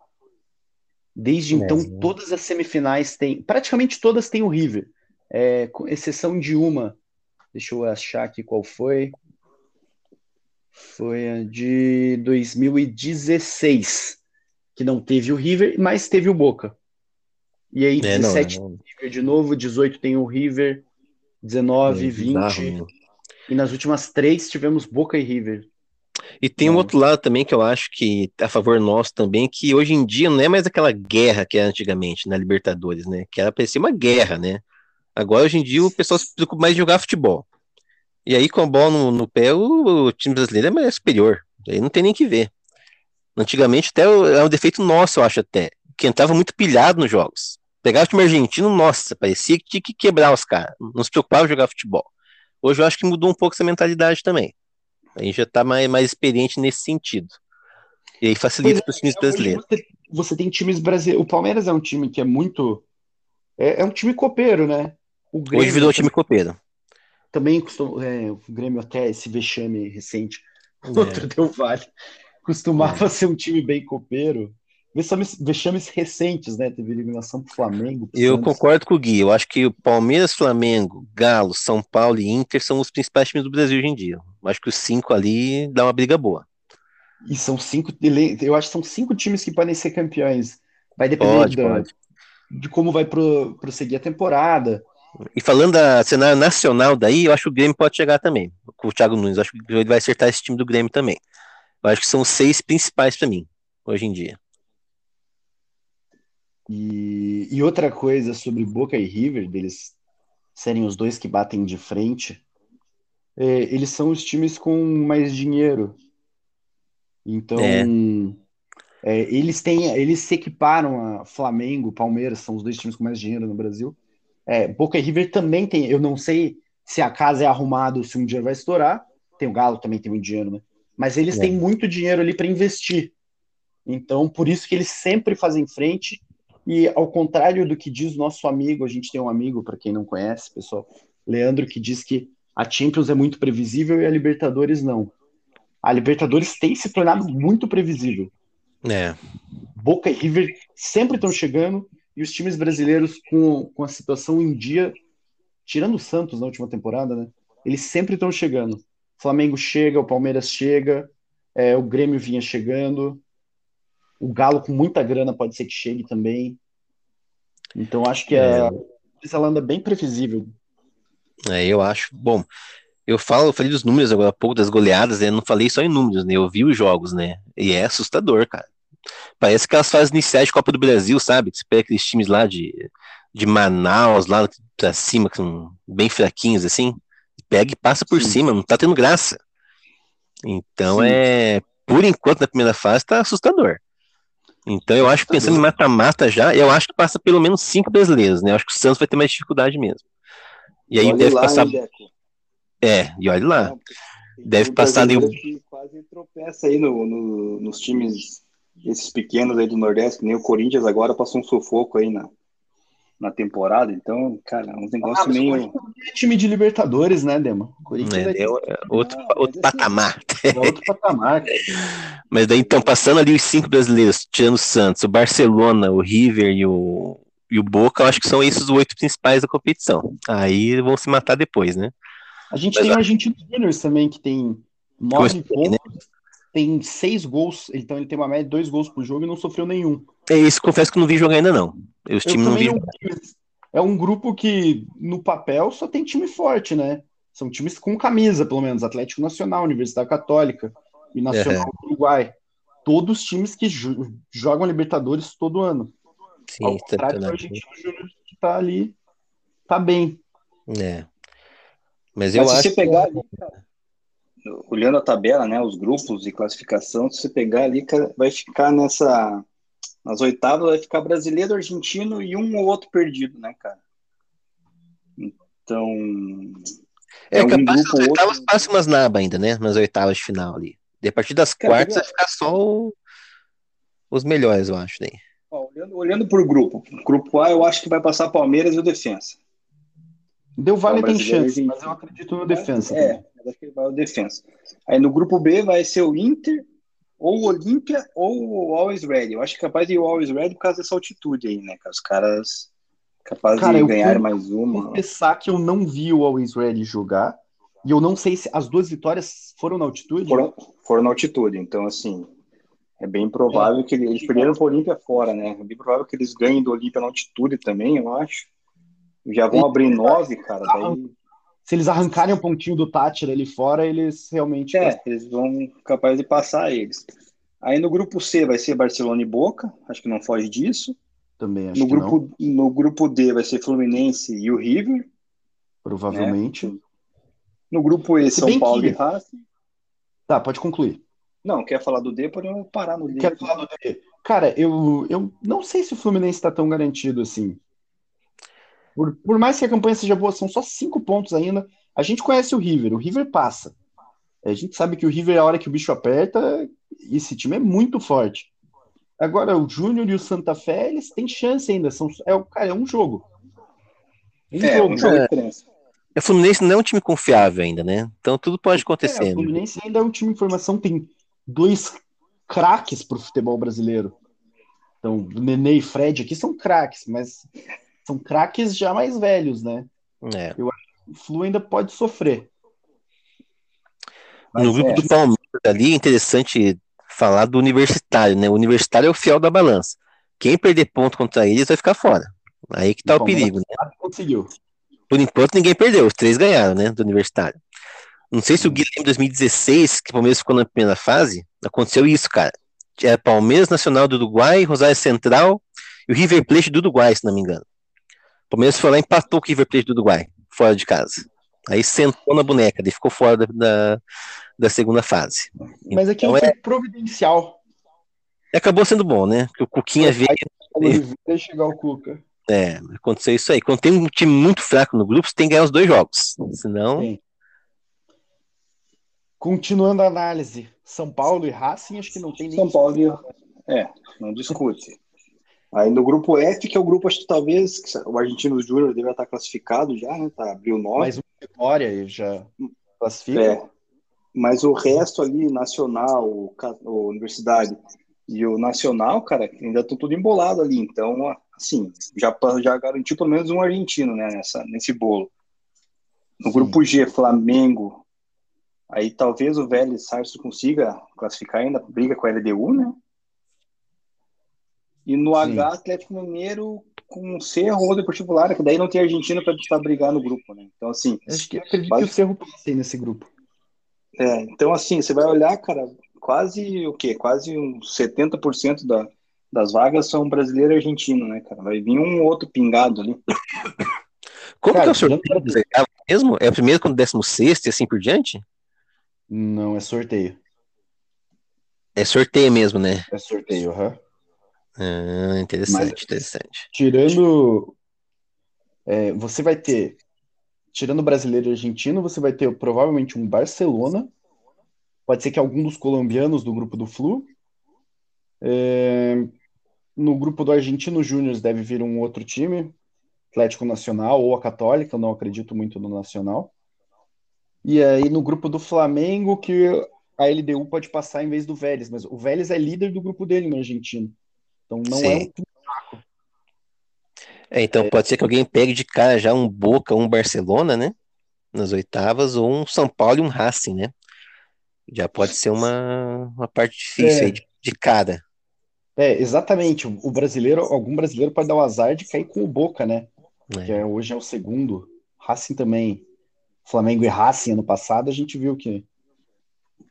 Desde então, é, todas as semifinais têm, praticamente todas têm o River, é, com exceção de uma. Deixa eu achar aqui qual foi. Foi a de 2016, que não teve o River, mas teve o Boca. E aí, 17 é, não, não. River de novo, 18 tem o River, 19, é, 20. Bizarro, e nas últimas três tivemos Boca e River. E tem um outro lado também que eu acho que é a favor nosso também, que hoje em dia não é mais aquela guerra que era antigamente na Libertadores, né? Que era parecia uma guerra, né? Agora, hoje em dia, o pessoal se preocupa mais em jogar futebol. E aí, com a bola no, no pé, o, o, time brasileiro é mais superior. Aí não tem nem que ver. Antigamente, até é um defeito nosso, eu acho até. Que entrava muito pilhado nos jogos. Pegava o time argentino, nossa, parecia que tinha que quebrar os caras. Não se preocupava em jogar futebol. Hoje eu acho que mudou um pouco essa mentalidade também. A gente já tá mais, mais experiente nesse sentido. E aí facilita para os times brasileiros. Você, você, tem times brasileiros. O Palmeiras é um time que é muito. É, é um time copeiro, né? Grêmio, Hoje virou um time copeiro. Também custou, é, o Grêmio até esse vexame recente contra é. deu vale. Costumava é. ser um time bem copeiro. Vexames, vexames recentes, né? Teve eliminação pro Flamengo. Pro eu Santos. concordo com o Gui. Eu acho que o Palmeiras, Flamengo, Galo, São Paulo e Inter são os principais times do Brasil hoje em dia. Eu acho que os cinco ali dá uma briga boa. E são cinco, eu acho que são cinco times que podem ser campeões. Vai depender pode, da, pode. de como vai pro, prosseguir a temporada. E falando da cenário nacional daí, eu acho que o Grêmio pode chegar também. Com o Thiago Nunes, acho que ele vai acertar esse time do Grêmio também. Eu acho que são os seis principais para mim, hoje em dia. E, e outra coisa sobre Boca e River, deles serem os dois que batem de frente, é, eles são os times com mais dinheiro. Então, é. É, eles têm, eles se equiparam a Flamengo, Palmeiras, são os dois times com mais dinheiro no Brasil. É, Boca e River também tem, eu não sei se a casa é arrumada ou se um dia vai estourar. Tem o Galo também tem muito dinheiro, né? Mas eles é. têm muito dinheiro ali para investir. Então, por isso que eles sempre fazem frente. E ao contrário do que diz nosso amigo, a gente tem um amigo, para quem não conhece, pessoal, Leandro, que diz que a Champions é muito previsível e a Libertadores não. A Libertadores tem se tornado muito previsível. É. Boca e River sempre estão chegando e os times brasileiros com, com a situação em dia, tirando o Santos na última temporada, né? Eles sempre estão chegando. O Flamengo chega, o Palmeiras chega, é, o Grêmio vinha chegando, o Galo com muita grana pode ser que chegue também. Então acho que é. a ela anda bem previsível. É, eu acho. Bom, eu falo, eu falei dos números agora há pouco, das goleadas, né? Eu não falei só em números, né? Eu vi os jogos, né? E é assustador, cara. Parece que as fases iniciais de Copa do Brasil, sabe? Você pega aqueles times lá de, de Manaus, lá pra cima, que são bem fraquinhos, assim. Pega e passa por Sim. cima, não tá tendo graça. Então Sim. é. Por enquanto, na primeira fase, tá assustador. Então eu acho que pensando em mata-mata já, eu acho que passa pelo menos cinco brasileiros, né? Eu acho que o Santos vai ter mais dificuldade mesmo. E aí deve lá, passar. Hein, é, e olha lá. deve passar ali. Quase tropeça aí no, no, nos times esses pequenos aí do Nordeste, nem o Corinthians agora passou um sufoco aí na, na temporada, então, cara, um negócio ah, meio. É time de Libertadores, né, Dema? Corinthians é, é, é outro, não, outro patamar. É outro patamar. mas daí, então, passando ali os cinco brasileiros, tirando o Santos, o Barcelona, o River e o, e o Boca, eu acho que são esses os oito principais da competição. Aí vão se matar depois, né? A gente mas, tem o Argentino Juniors também, que tem nove pontos. Né? Tem seis gols, então ele tem uma média de dois gols por jogo e não sofreu nenhum. É isso, confesso que não vi jogar ainda não. Os times não vi. É um grupo que no papel só tem time forte, né? São times com camisa, pelo menos, Atlético Nacional, Universidade Católica e Nacional do Uruguai. Todos times que jogam Libertadores todo ano. Sim, Ao contrário do Argentino Júnior que tá ali, tá bem. É. Mas eu Mas acho se você pegar cara, olhando a tabela, né, os grupos de classificação, se você pegar ali, vai ficar nessa nas oitavas vai ficar brasileiro, argentino e um ou outro perdido, né, cara? Então. É, é capaz um das oitavas outro... passa umas nabas ainda, né? Nas oitavas de final ali. E a partir das cara, quartas vai ficar só o... os melhores, eu acho, daí. Ó, olhando, olhando por grupo. Grupo A, eu acho que vai passar Palmeiras e o Defensa. Deu Vale tem chance, mas eu acredito no Defensa. É, acho que ele vai o defensa. Aí no grupo B vai ser o Inter, ou o Olímpia, ou o Always Ready. Eu acho que é capaz de ir o Always Ready por causa dessa altitude aí, né? Os caras capazes Cara, de ganhar mais uma. Vou pensar que eu não vi o Always Ready jogar. E eu não sei se as duas vitórias foram na altitude. Foram, foram na altitude, então assim. É bem provável é. que eles, eles perderam para o Olímpia fora, né? É bem provável que eles ganhem do Olímpia na altitude também, eu acho. Já vão abrir nove, cara. Daí se eles arrancarem um pontinho do Tátira ali fora, eles realmente. É, eles vão capaz de passar eles. Aí no grupo C vai ser Barcelona e Boca, acho que não foge disso. Também acho no que grupo, não. No grupo D vai ser Fluminense e o River. Provavelmente. Né? No grupo E, São Paulo que... e Racing. Tá, pode concluir. Não, quer falar do D, podemos parar no D. Quer falar do D? Cara, eu, eu não sei se o Fluminense está tão garantido assim. Por, por mais que a campanha seja boa, são só cinco pontos ainda. A gente conhece o River, o River passa. A gente sabe que o River, a hora que o bicho aperta, esse time é muito forte. Agora, o Júnior e o Santa Fé, eles têm chance ainda. São, é, cara, é um jogo. Um é, jogo. Um jogo é. O Fluminense não é um time confiável ainda, né? Então tudo pode acontecer. É, o Fluminense ainda é um time em formação, tem dois craques para o futebol brasileiro. Então, Nenê e Fred aqui são craques, mas são craques já mais velhos, né? É. Eu acho que o Flu ainda pode sofrer. Mas no grupo é. do Palmeiras ali é interessante falar do universitário, né? O universitário é o fiel da balança. Quem perder ponto contra eles vai ficar fora. Aí que tá o, o perigo, né? Conseguiu. Por enquanto ninguém perdeu, os três ganharam, né? Do universitário. Não sei se o Guilherme 2016, que o Palmeiras ficou na primeira fase, aconteceu isso, cara. Era Palmeiras Nacional do Uruguai, Rosário Central e o River Plate do Uruguai, se não me engano. O Palmeiras foi lá e empatou com o River Plate do Uruguai, fora de casa. Aí sentou na boneca, daí ficou fora da, da, da segunda fase. Mas aqui então, é providencial. Acabou sendo bom, né? Que o Cuquinha veio. Veio chegar o Cuca. É, aconteceu isso aí. Quando tem um time muito fraco no grupo, você tem que ganhar os dois jogos. Senão. Sim. Continuando a análise, São Paulo e Racing, acho que não tem nem. São Paulo e. É, não discute. Aí no grupo F, que é o grupo, acho que talvez o Argentino Júnior deve estar classificado já, né? Tá, abriu nove. Mais uma vitória e já classifica. É. Mas o resto ali, Nacional, o, o Universidade e o Nacional, cara, ainda estão tudo embolado ali. Então, assim, já, já garantiu pelo menos um argentino, né, nessa, nesse bolo. No Sim. grupo G, Flamengo, aí talvez o Vélez Sarso consiga classificar ainda, briga com a LDU, né? E no Sim. H, Atlético Mineiro com o Cerro ou Deportivo Lara, que daí não tem argentino para brigar no grupo, né? Então, assim. Acho que acredito quase... que o Cerro tem nesse grupo. É, então, assim, você vai olhar, cara, quase o quê? Quase uns 70% da, das vagas são brasileiro e argentino, né, cara? Vai vir um outro pingado ali. Como cara, que é o sorteio mesmo? É o primeiro com o 16 e assim por diante? Não, é sorteio. É sorteio mesmo, né? É sorteio, aham. Uhum. Ah, interessante, Mas, interessante. Tirando. É, você vai ter. Tirando brasileiro e argentino, você vai ter provavelmente um Barcelona. Pode ser que algum dos colombianos do grupo do Flu. É, no grupo do Argentino Júnior deve vir um outro time, Atlético Nacional ou a Católica, eu não acredito muito no Nacional. E aí no grupo do Flamengo, que a LDU pode passar em vez do Vélez, mas o Vélez é líder do grupo dele no Argentino. Então não é Sim. é um fraco. É, então é... pode ser que alguém pegue de cara já um Boca, um Barcelona, né? Nas oitavas, ou um São Paulo e um Racing, né? Já pode ser uma, uma parte difícil é. aí de, de cara. É, exatamente. O brasileiro, algum brasileiro pode dar o azar de cair com o Boca, né? É. Que é, hoje é o segundo. Racing também. Flamengo e Racing ano passado, a gente viu que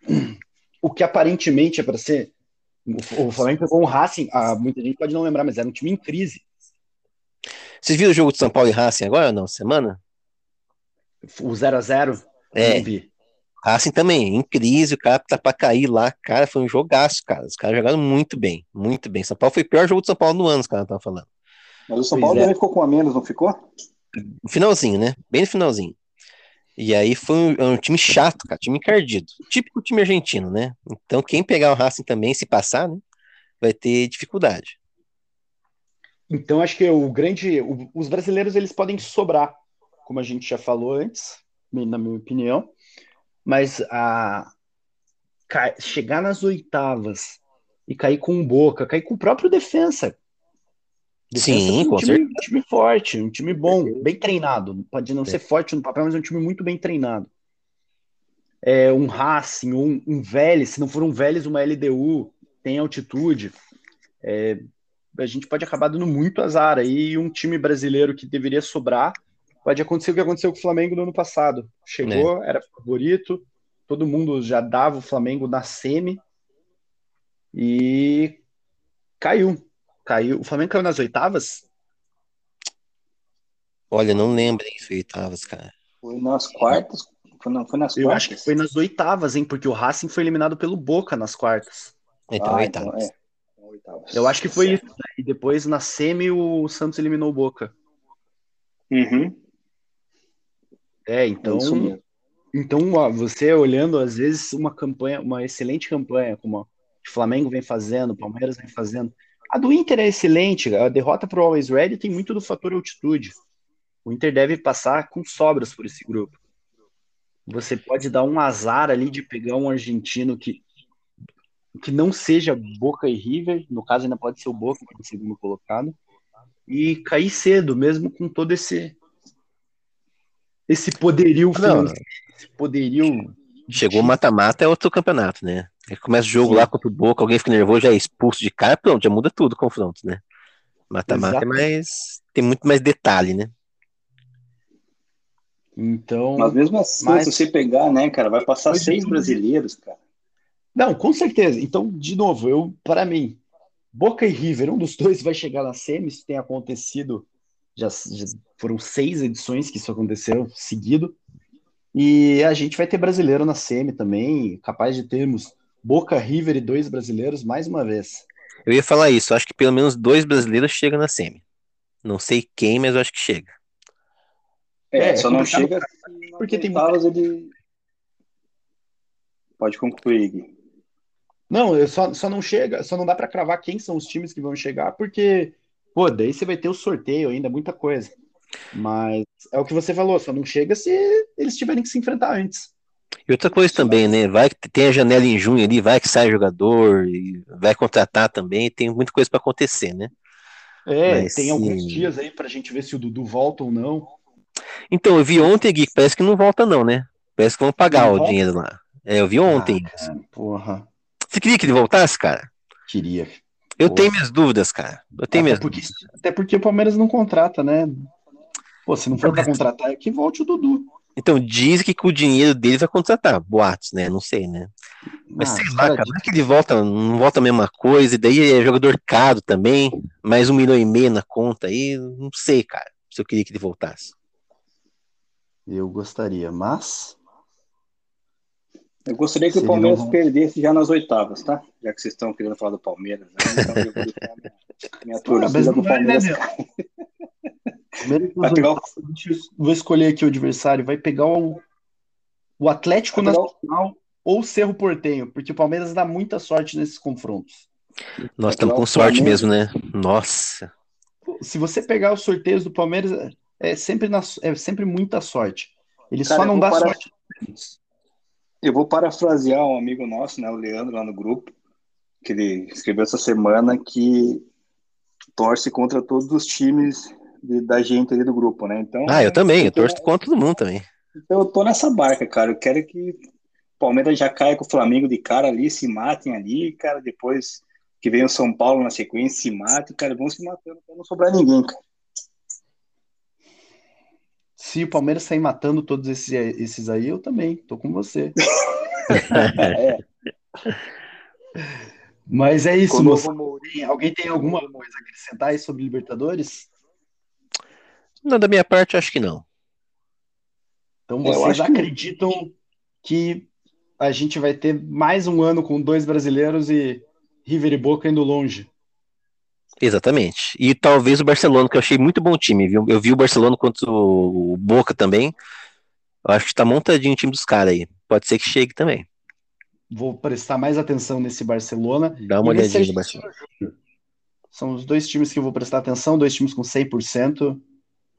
o que aparentemente é para ser o Flamengo pegou um Racing, ah, muita gente pode não lembrar, mas era um time em crise. Vocês viram o jogo de São Paulo e Racing agora ou não? Semana? O 0x0? É. Racing também, em crise, o cara tá pra cair lá, cara, foi um jogaço, cara. Os caras jogaram muito bem, muito bem. São Paulo foi o pior jogo de São Paulo no ano, os caras estavam falando. Mas o São Paulo é. ficou com a menos, não ficou? No finalzinho, né? Bem no finalzinho. E aí foi um, um, time chato, cara, time encardido. Típico time argentino, né? Então quem pegar o Racing também, se passar, né, vai ter dificuldade. Então acho que o grande, o, os brasileiros eles podem sobrar, como a gente já falou antes, na minha opinião. Mas a chegar nas oitavas e cair com o Boca, cair com o próprio defensa. Sim, um com time, certeza. Um time forte, um time bom, bem treinado. Pode não é. ser forte no papel, mas é um time muito bem treinado. É, um Racing, um, um Vélez, se não for um Vélez, uma LDU, tem altitude. É, a gente pode acabar dando muito azar aí. E um time brasileiro que deveria sobrar pode acontecer o que aconteceu com o Flamengo no ano passado. Chegou, é. era favorito, todo mundo já dava o Flamengo na semi e caiu. Caiu. O Flamengo caiu nas oitavas? Olha, não lembro se oitavas, cara. Foi nas quartas. Foi, não, foi nas Eu acho que foi nas oitavas, hein? Porque o Racing foi eliminado pelo Boca nas quartas. Então, ah, então oitavas. Então, é. Eu acho que foi isso. Né? E depois na semi o Santos eliminou o Boca. Uhum. É, então. Então, ó, você olhando, às vezes, uma campanha, uma excelente campanha, como o Flamengo vem fazendo, o Palmeiras vem fazendo. A do Inter é excelente, a derrota para o Always Ready tem muito do fator altitude. O Inter deve passar com sobras por esse grupo. Você pode dar um azar ali de pegar um argentino que, que não seja Boca e River, no caso ainda pode ser o Boca, que é o segundo colocado, e cair cedo, mesmo com todo esse esse poderio Não. esse poderio Chegou o mata-mata, é outro campeonato, né? Começa o jogo Sim. lá contra o Boca, alguém fica nervoso, já é expulso de cara, pronto, já muda tudo o confronto, né? Mata-mata é mais. Tem muito mais detalhe, né? Então, Mas mesmo assim, Mas- se você pegar, né, cara, vai passar Pois é. seis brasileiros, cara. não, com certeza. Então, de novo, eu para mim, Boca e River, um dos dois vai chegar na semi, isso tem acontecido, já, já foram seis edições que isso aconteceu seguido, e a gente vai ter brasileiro na semi também, capaz de termos Boca, River e dois brasileiros mais uma vez. Eu ia falar isso, acho que pelo menos dois brasileiros chegam na semi. Não sei quem, mas eu acho que chega. É, É, só não chega se porque tem oitavas ele. Pode concluir, Gui. Não, só, só não chega, só não dá para cravar quem são os times que vão chegar, porque, pô, daí você vai ter o sorteio ainda, muita coisa. Mas é o que você falou, só não chega se eles tiverem que se enfrentar antes. E outra coisa também, né? Vai que tem a janela em junho ali, vai que sai jogador, e vai contratar também, tem muita coisa para acontecer, né? É, Mas tem sim. alguns dias aí pra gente ver se o Dudu volta ou não. Então, eu vi ontem, Gui, que parece que não volta, não, né? Parece que vão pagar Não o volta? dinheiro lá. É, eu vi ontem. Ah, cara, porra, Você queria que ele voltasse, cara? queria. Eu Pô. tenho minhas dúvidas, cara. Eu tenho Até minhas porque, dúvidas. até porque o Palmeiras não contrata, né? Pô, se não for pra contratar, é que volte o Dudu. Então, diz que com o dinheiro dele vai contratar. Boatos, né? Não sei, né? Mas Ah, sei lá, cara vai que ele volta, não volta a mesma coisa, e daí é jogador caro também, mais um milhão e meio na conta aí, não sei, cara, se eu queria que ele voltasse. Eu gostaria, mas Eu gostaria que Se o Palmeiras não- perdesse já nas oitavas, tá? Já que vocês estão querendo falar do Palmeiras. Né? Então eu vou deixar minha, mas torcida não né, Palmeiras. meu? Primeiro que Vai pegar o- vou escolher aqui o adversário. Vai pegar o, o Atlético Vai o- Nacional ou o Cerro Portenho, porque o Palmeiras dá muita sorte nesses confrontos. Nós estamos com sorte mesmo, né? Nossa. Se você pegar os sorteios do Palmeiras, é sempre, na, é sempre muita sorte. Ele Cara, só não dá parar- sorte. Eu vou parafrasear um amigo nosso, né, o Leandro, lá no grupo, que ele escreveu essa semana que torce contra todos os times de- da gente ali do grupo, né? Então, Ah, eu também, eu torço contra todo mundo também. então eu tô nessa barca, cara. Eu quero que o Palmeiras já caia com o Flamengo de cara ali, se matem ali, cara. Depois que vem o São Paulo na sequência, se matem, cara. Vão se matando pra não sobrar ninguém, cara. Se o Palmeiras sair matando todos esses, esses aí, eu também. Tô com você. É, Mas é isso, com o moço. Alguém tem alguma coisa a acrescentar aí sobre Libertadores? Não, da minha parte, acho que não. Então Eu vocês acho que- acreditam que a gente vai ter mais um ano com dois brasileiros e River e Boca indo longe? Exatamente. E talvez o Barcelona, que eu achei muito bom time, viu? Eu vi o Barcelona contra o Boca também. Eu acho que tá montadinho o time dos caras aí. Pode ser que chegue também. Vou prestar mais atenção nesse Barcelona. Dá uma E olhadinha no Barcelona. São os dois times que eu vou prestar atenção, dois times com 100%.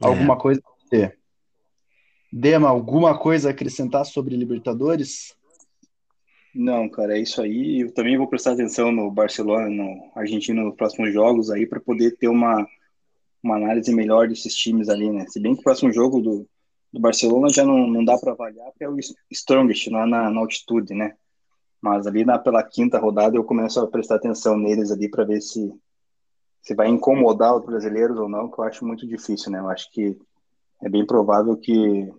É. Alguma coisa a. Dema, alguma coisa a acrescentar sobre Libertadores? Não, cara, é isso aí. Eu também vou prestar atenção no Barcelona, no Argentina, nos próximos jogos aí, para poder ter uma, uma análise melhor desses times ali, né? Se bem que o próximo jogo do, do Barcelona já não, não dá para avaliar, porque é o Strongest lá na, na altitude, né? Mas ali na, pela quinta rodada eu começo a prestar atenção neles ali para ver se, se vai incomodar os brasileiros ou não, que eu acho muito difícil, né? Eu acho que é bem provável que,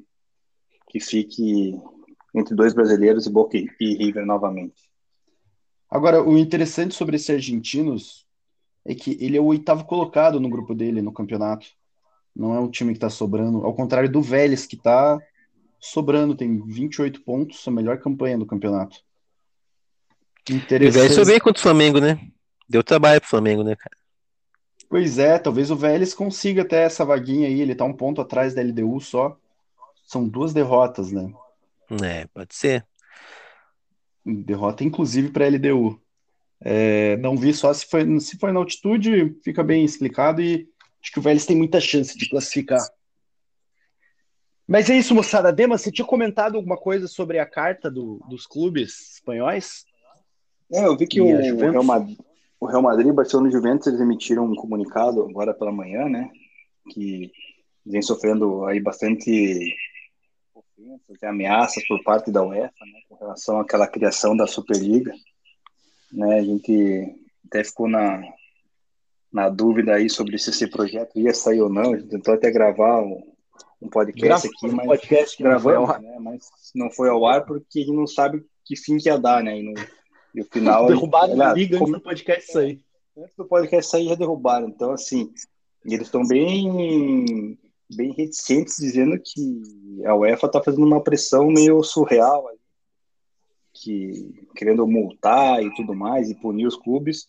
que fique entre dois brasileiros e Boca e River novamente. Agora, o interessante sobre esses argentinos é que ele é o oitavo colocado no grupo dele no campeonato. Não é um time que está sobrando, ao contrário do Vélez, que está sobrando, tem 28 pontos, a melhor campanha do campeonato. E o velho Interessante. só veio contra o Flamengo, né? Deu trabalho pro Flamengo, né, cara? Pois é, talvez o Vélez consiga até essa vaguinha aí, ele tá um ponto atrás da LDU só. São duas derrotas, né? É, pode ser. Derrota, inclusive, para a LDU. É, não vi só se foi, se foi na altitude, fica bem explicado e acho que o Vélez tem muita chance de classificar. Mas é isso, moçada. Dema, você tinha comentado alguma coisa sobre a carta do, dos clubes espanhóis? É, eu vi que o, o, Real Madrid, o Real Madrid, Barcelona e Juventus, eles emitiram um comunicado agora pela manhã, né? Que vem sofrendo aí bastante ofensas e ameaças por parte da UEFA, né? Com relação àquela criação da Superliga. Né? A gente até ficou na, na dúvida aí sobre se esse projeto ia sair ou não. A gente tentou até gravar um, um podcast aqui, mas podcast gravamos, né? Mas não foi ao ar porque a gente não sabe que fim que ia dar, né? E, no, e o final. Derrubaram a liga antes do podcast sair. Antes do podcast sair já derrubaram. Então, assim, eles estão bem bem reticentes dizendo que a UEFA está fazendo uma pressão meio surreal que querendo multar e tudo mais e punir os clubes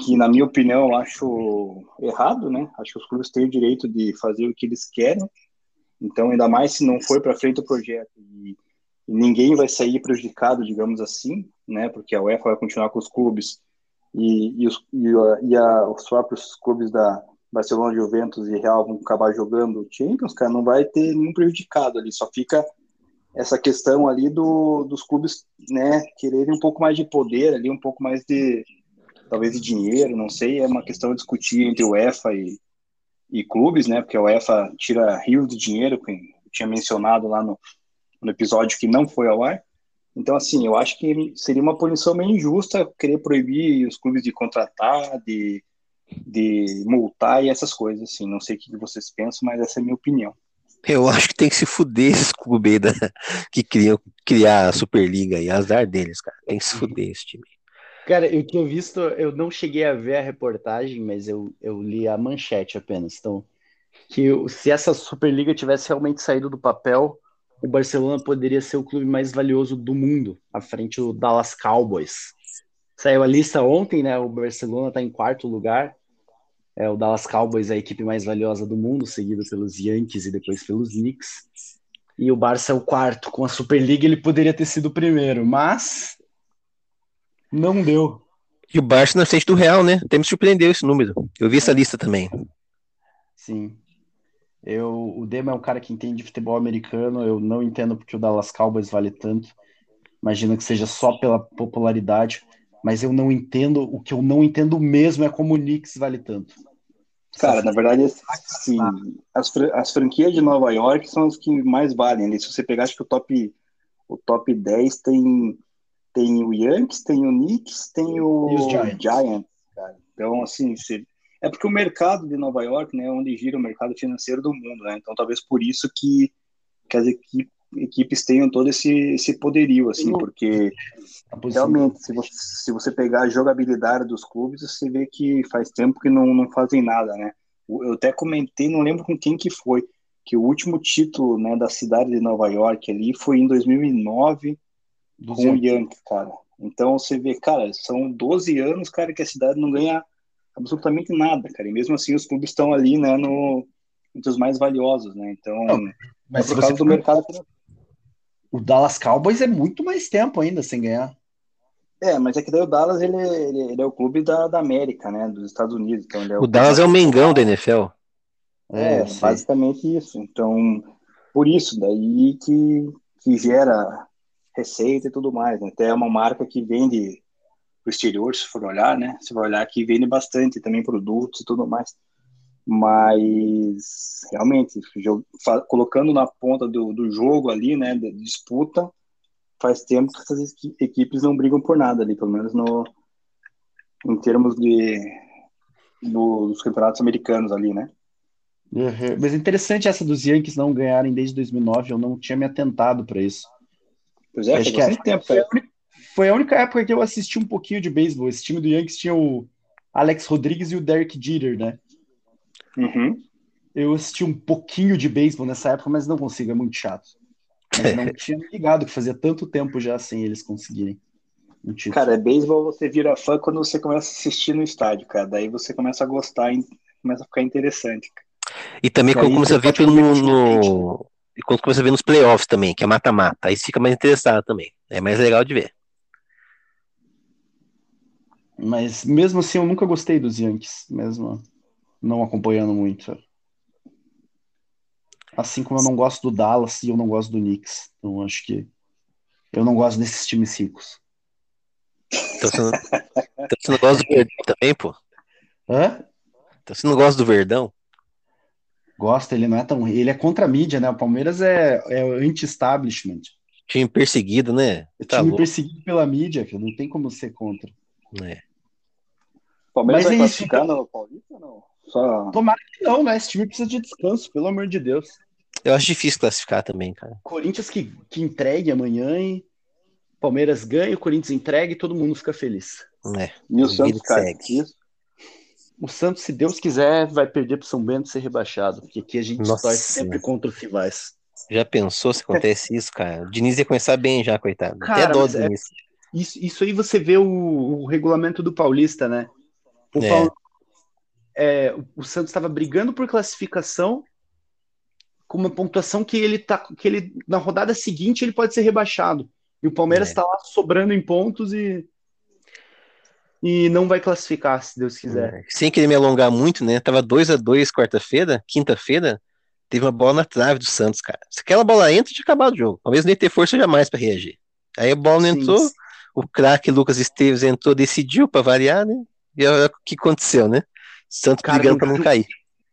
que na minha opinião eu acho errado né acho que os clubes têm o direito de fazer o que eles querem então ainda mais se não foi para frente o projeto e, ninguém vai sair prejudicado digamos assim né? Porque a UEFA vai continuar com os clubes e, e, os, e, a, e a, os próprios clubes da Barcelona, Juventus e Real vão acabar jogando Champions, cara, não vai ter nenhum prejudicado ali, só fica essa questão ali do, dos clubes, né, quererem um pouco mais de poder ali, um pouco mais de, talvez de dinheiro, não sei, é uma questão a discutir entre UEFA e, e clubes, né, porque a UEFA tira rios de dinheiro, que eu tinha mencionado lá no, no episódio que não foi ao ar, então, assim, eu acho que seria uma punição meio injusta querer proibir os clubes de contratar, de de multar e essas coisas, assim. Não sei o que vocês pensam, mas essa é a minha opinião. Eu acho que tem que se fuder esses clubes da, que criam criar a Superliga e azar deles, cara. Tem que se fuder esse time. Cara, eu tinha visto, eu não cheguei a ver a reportagem, mas eu, eu li a manchete apenas. Então, que se essa Superliga tivesse realmente saído do papel, o Barcelona poderia ser o clube mais valioso do mundo, à frente do Dallas Cowboys. Saiu a lista ontem, né? O Barcelona está em quarto lugar. É, o Dallas Cowboys é a equipe mais valiosa do mundo, seguido pelos Yankees e depois pelos Knicks. E o Barça é o quarto. Com a Superliga ele poderia ter sido o primeiro, mas não deu. E o Barça na frente do Real, né? Até me surpreendeu esse número. Eu vi essa lista também. Sim. Eu, o Dema é um cara que entende de futebol americano. Eu não entendo porque o Dallas Cowboys vale tanto. Imagino que seja só pela popularidade mas eu não entendo, o que eu não entendo mesmo é como o Knicks vale tanto. Cara, na verdade, assim, as, as franquias de Nova York são as que mais valem. Né? Se você pegar, acho que o top, o top 10 tem, tem o Yankees, tem o Knicks, tem o Giants. Giants. Então, assim, se, é porque o mercado de Nova York, né, é onde gira o mercado financeiro do mundo, né? Então, talvez por isso que, que as equipes equipes tenham todo esse, esse poderio, assim, porque realmente, se você, se você pegar a jogabilidade dos clubes, você vê que faz tempo que não, não fazem nada, né? Eu até comentei, não lembro com quem que foi, que o último título né, da cidade de Nova York ali foi em 2009 com o Yankees, cara. Então você vê, cara, são 12 anos, cara, que a cidade não ganha absolutamente nada, cara. E mesmo assim os clubes estão ali, né, no, entre os mais valiosos, né? Então, mas é por causa do mercado o Dallas Cowboys é muito mais tempo ainda sem ganhar. É, mas é que daí o Dallas ele, ele, ele é o clube da, da América, né? Dos Estados Unidos. Então é o, o Dallas é o Mengão da NFL. É, é basicamente isso. Então, por isso, daí que, que gera receita e tudo mais. Né? Até é uma marca que vende o exterior, se for olhar, né? Se for olhar que vende bastante também produtos e tudo mais mas realmente colocando na ponta do, do jogo ali, né, da disputa, faz tempo que essas equipes não brigam por nada ali, pelo menos no em termos de dos campeonatos americanos ali, né? Uhum. Mas é interessante essa dos Yankees não ganharem desde 2009, eu não tinha me atentado para isso. Pois é, Acho que é, tempo, foi, a única, foi a única época que eu assisti um pouquinho de beisebol. Esse time do Yankees tinha o Alex Rodrigues e o Derek Jeter, né? Uhum. Eu assisti um pouquinho de beisebol nessa época, mas não consigo, é muito chato. Mas não tinha ligado que fazia tanto tempo já sem eles conseguirem. Um cara, é beisebol você vira fã quando você começa a assistir no estádio, cara. Daí você começa a gostar, começa a ficar interessante. E também quando começa a ver pelo no, no, e quando começa a ver nos playoffs também, que é mata-mata, aí você fica mais interessado também. É mais legal de ver. Mas mesmo assim, eu nunca gostei dos Yankees, mesmo não acompanhando muito. Assim como eu não gosto do Dallas e eu não gosto do Knicks. Então acho que eu não gosto desses times ricos. Então você não, então você não gosta do Verdão também, pô? Hã? Então você não gosta do Verdão? Gosta, ele não é tão. Ele é contra a mídia, né? O Palmeiras é, é anti-establishment. Time perseguido, né? É tá time louco. perseguido pela mídia, que não tem como ser contra. É. Palmeiras Mas vai é classificar no Paulista ou não? Só... Tomara que não, né? Esse time precisa de descanso, pelo amor de Deus. Eu acho difícil classificar também, cara. Corinthians que, que entregue amanhã e Palmeiras ganha, o Corinthians entrega e todo mundo fica feliz. É. E o Santos cai. O Santos, se Deus quiser, vai perder para São Bento ser rebaixado, porque aqui a gente Nossa. torce sempre contra os rivais. Já pensou se acontece isso, cara? O Diniz ia começar bem já, coitado. Cara, Até dó do é, isso, isso aí você vê o, o regulamento do Paulista, né? O, é. Paul, é, o Santos estava brigando por classificação com uma pontuação que ele tá que ele na rodada seguinte ele pode ser rebaixado. E o Palmeiras está é. lá sobrando em pontos e e não vai classificar, se Deus quiser. É. Sem querer me alongar muito, né? Tava 2 a 2 quarta-feira, quinta-feira, teve uma bola na trave do Santos, cara. Se aquela bola entra, tinha acabado o jogo. Talvez nem ter força jamais para reagir. Aí a bola não entrou, sim. o craque Lucas Esteves entrou, decidiu para variar, né? E olha o que aconteceu, né? Santos cara, brigando para não cair.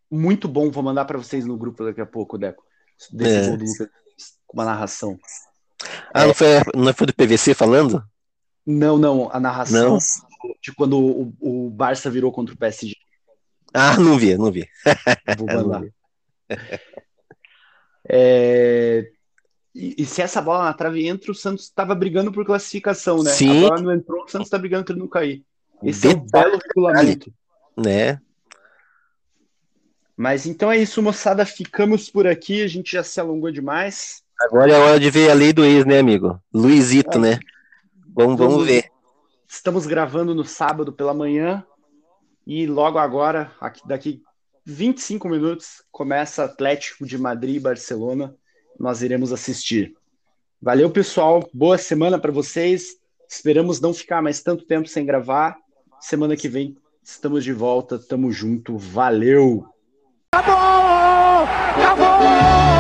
Muito bom, vou mandar para vocês no grupo daqui a pouco, Deco. Desse é. gol do Lucas com uma narração. Ah, é. não, foi, não foi do PVC falando? Não, não, a narração. Não de quando o, o Barça virou contra o PSG. Ah, não vi, não vi. Vou mandar. é... E, e, se essa bola na trave entra, o Santos estava brigando por classificação, né? Sim. A bola não entrou, o Santos está brigando para ele não cair. Esse Detalhe. é um belo regulamento. Né? Mas então é isso, moçada. Ficamos por aqui. A gente já se alongou demais. Agora é hora de ver a lei do ex, né, amigo? Luizito, é. né? Vamos, vamos ver. Estamos gravando no sábado pela manhã e logo agora, aqui, daqui 25 minutos, começa Atlético de Madrid e Barcelona. Nós iremos assistir. Valeu, pessoal. Boa semana para vocês. Esperamos não ficar mais tanto tempo sem gravar. Semana que vem estamos de volta. Tamo junto. Valeu! Acabou! Acabou!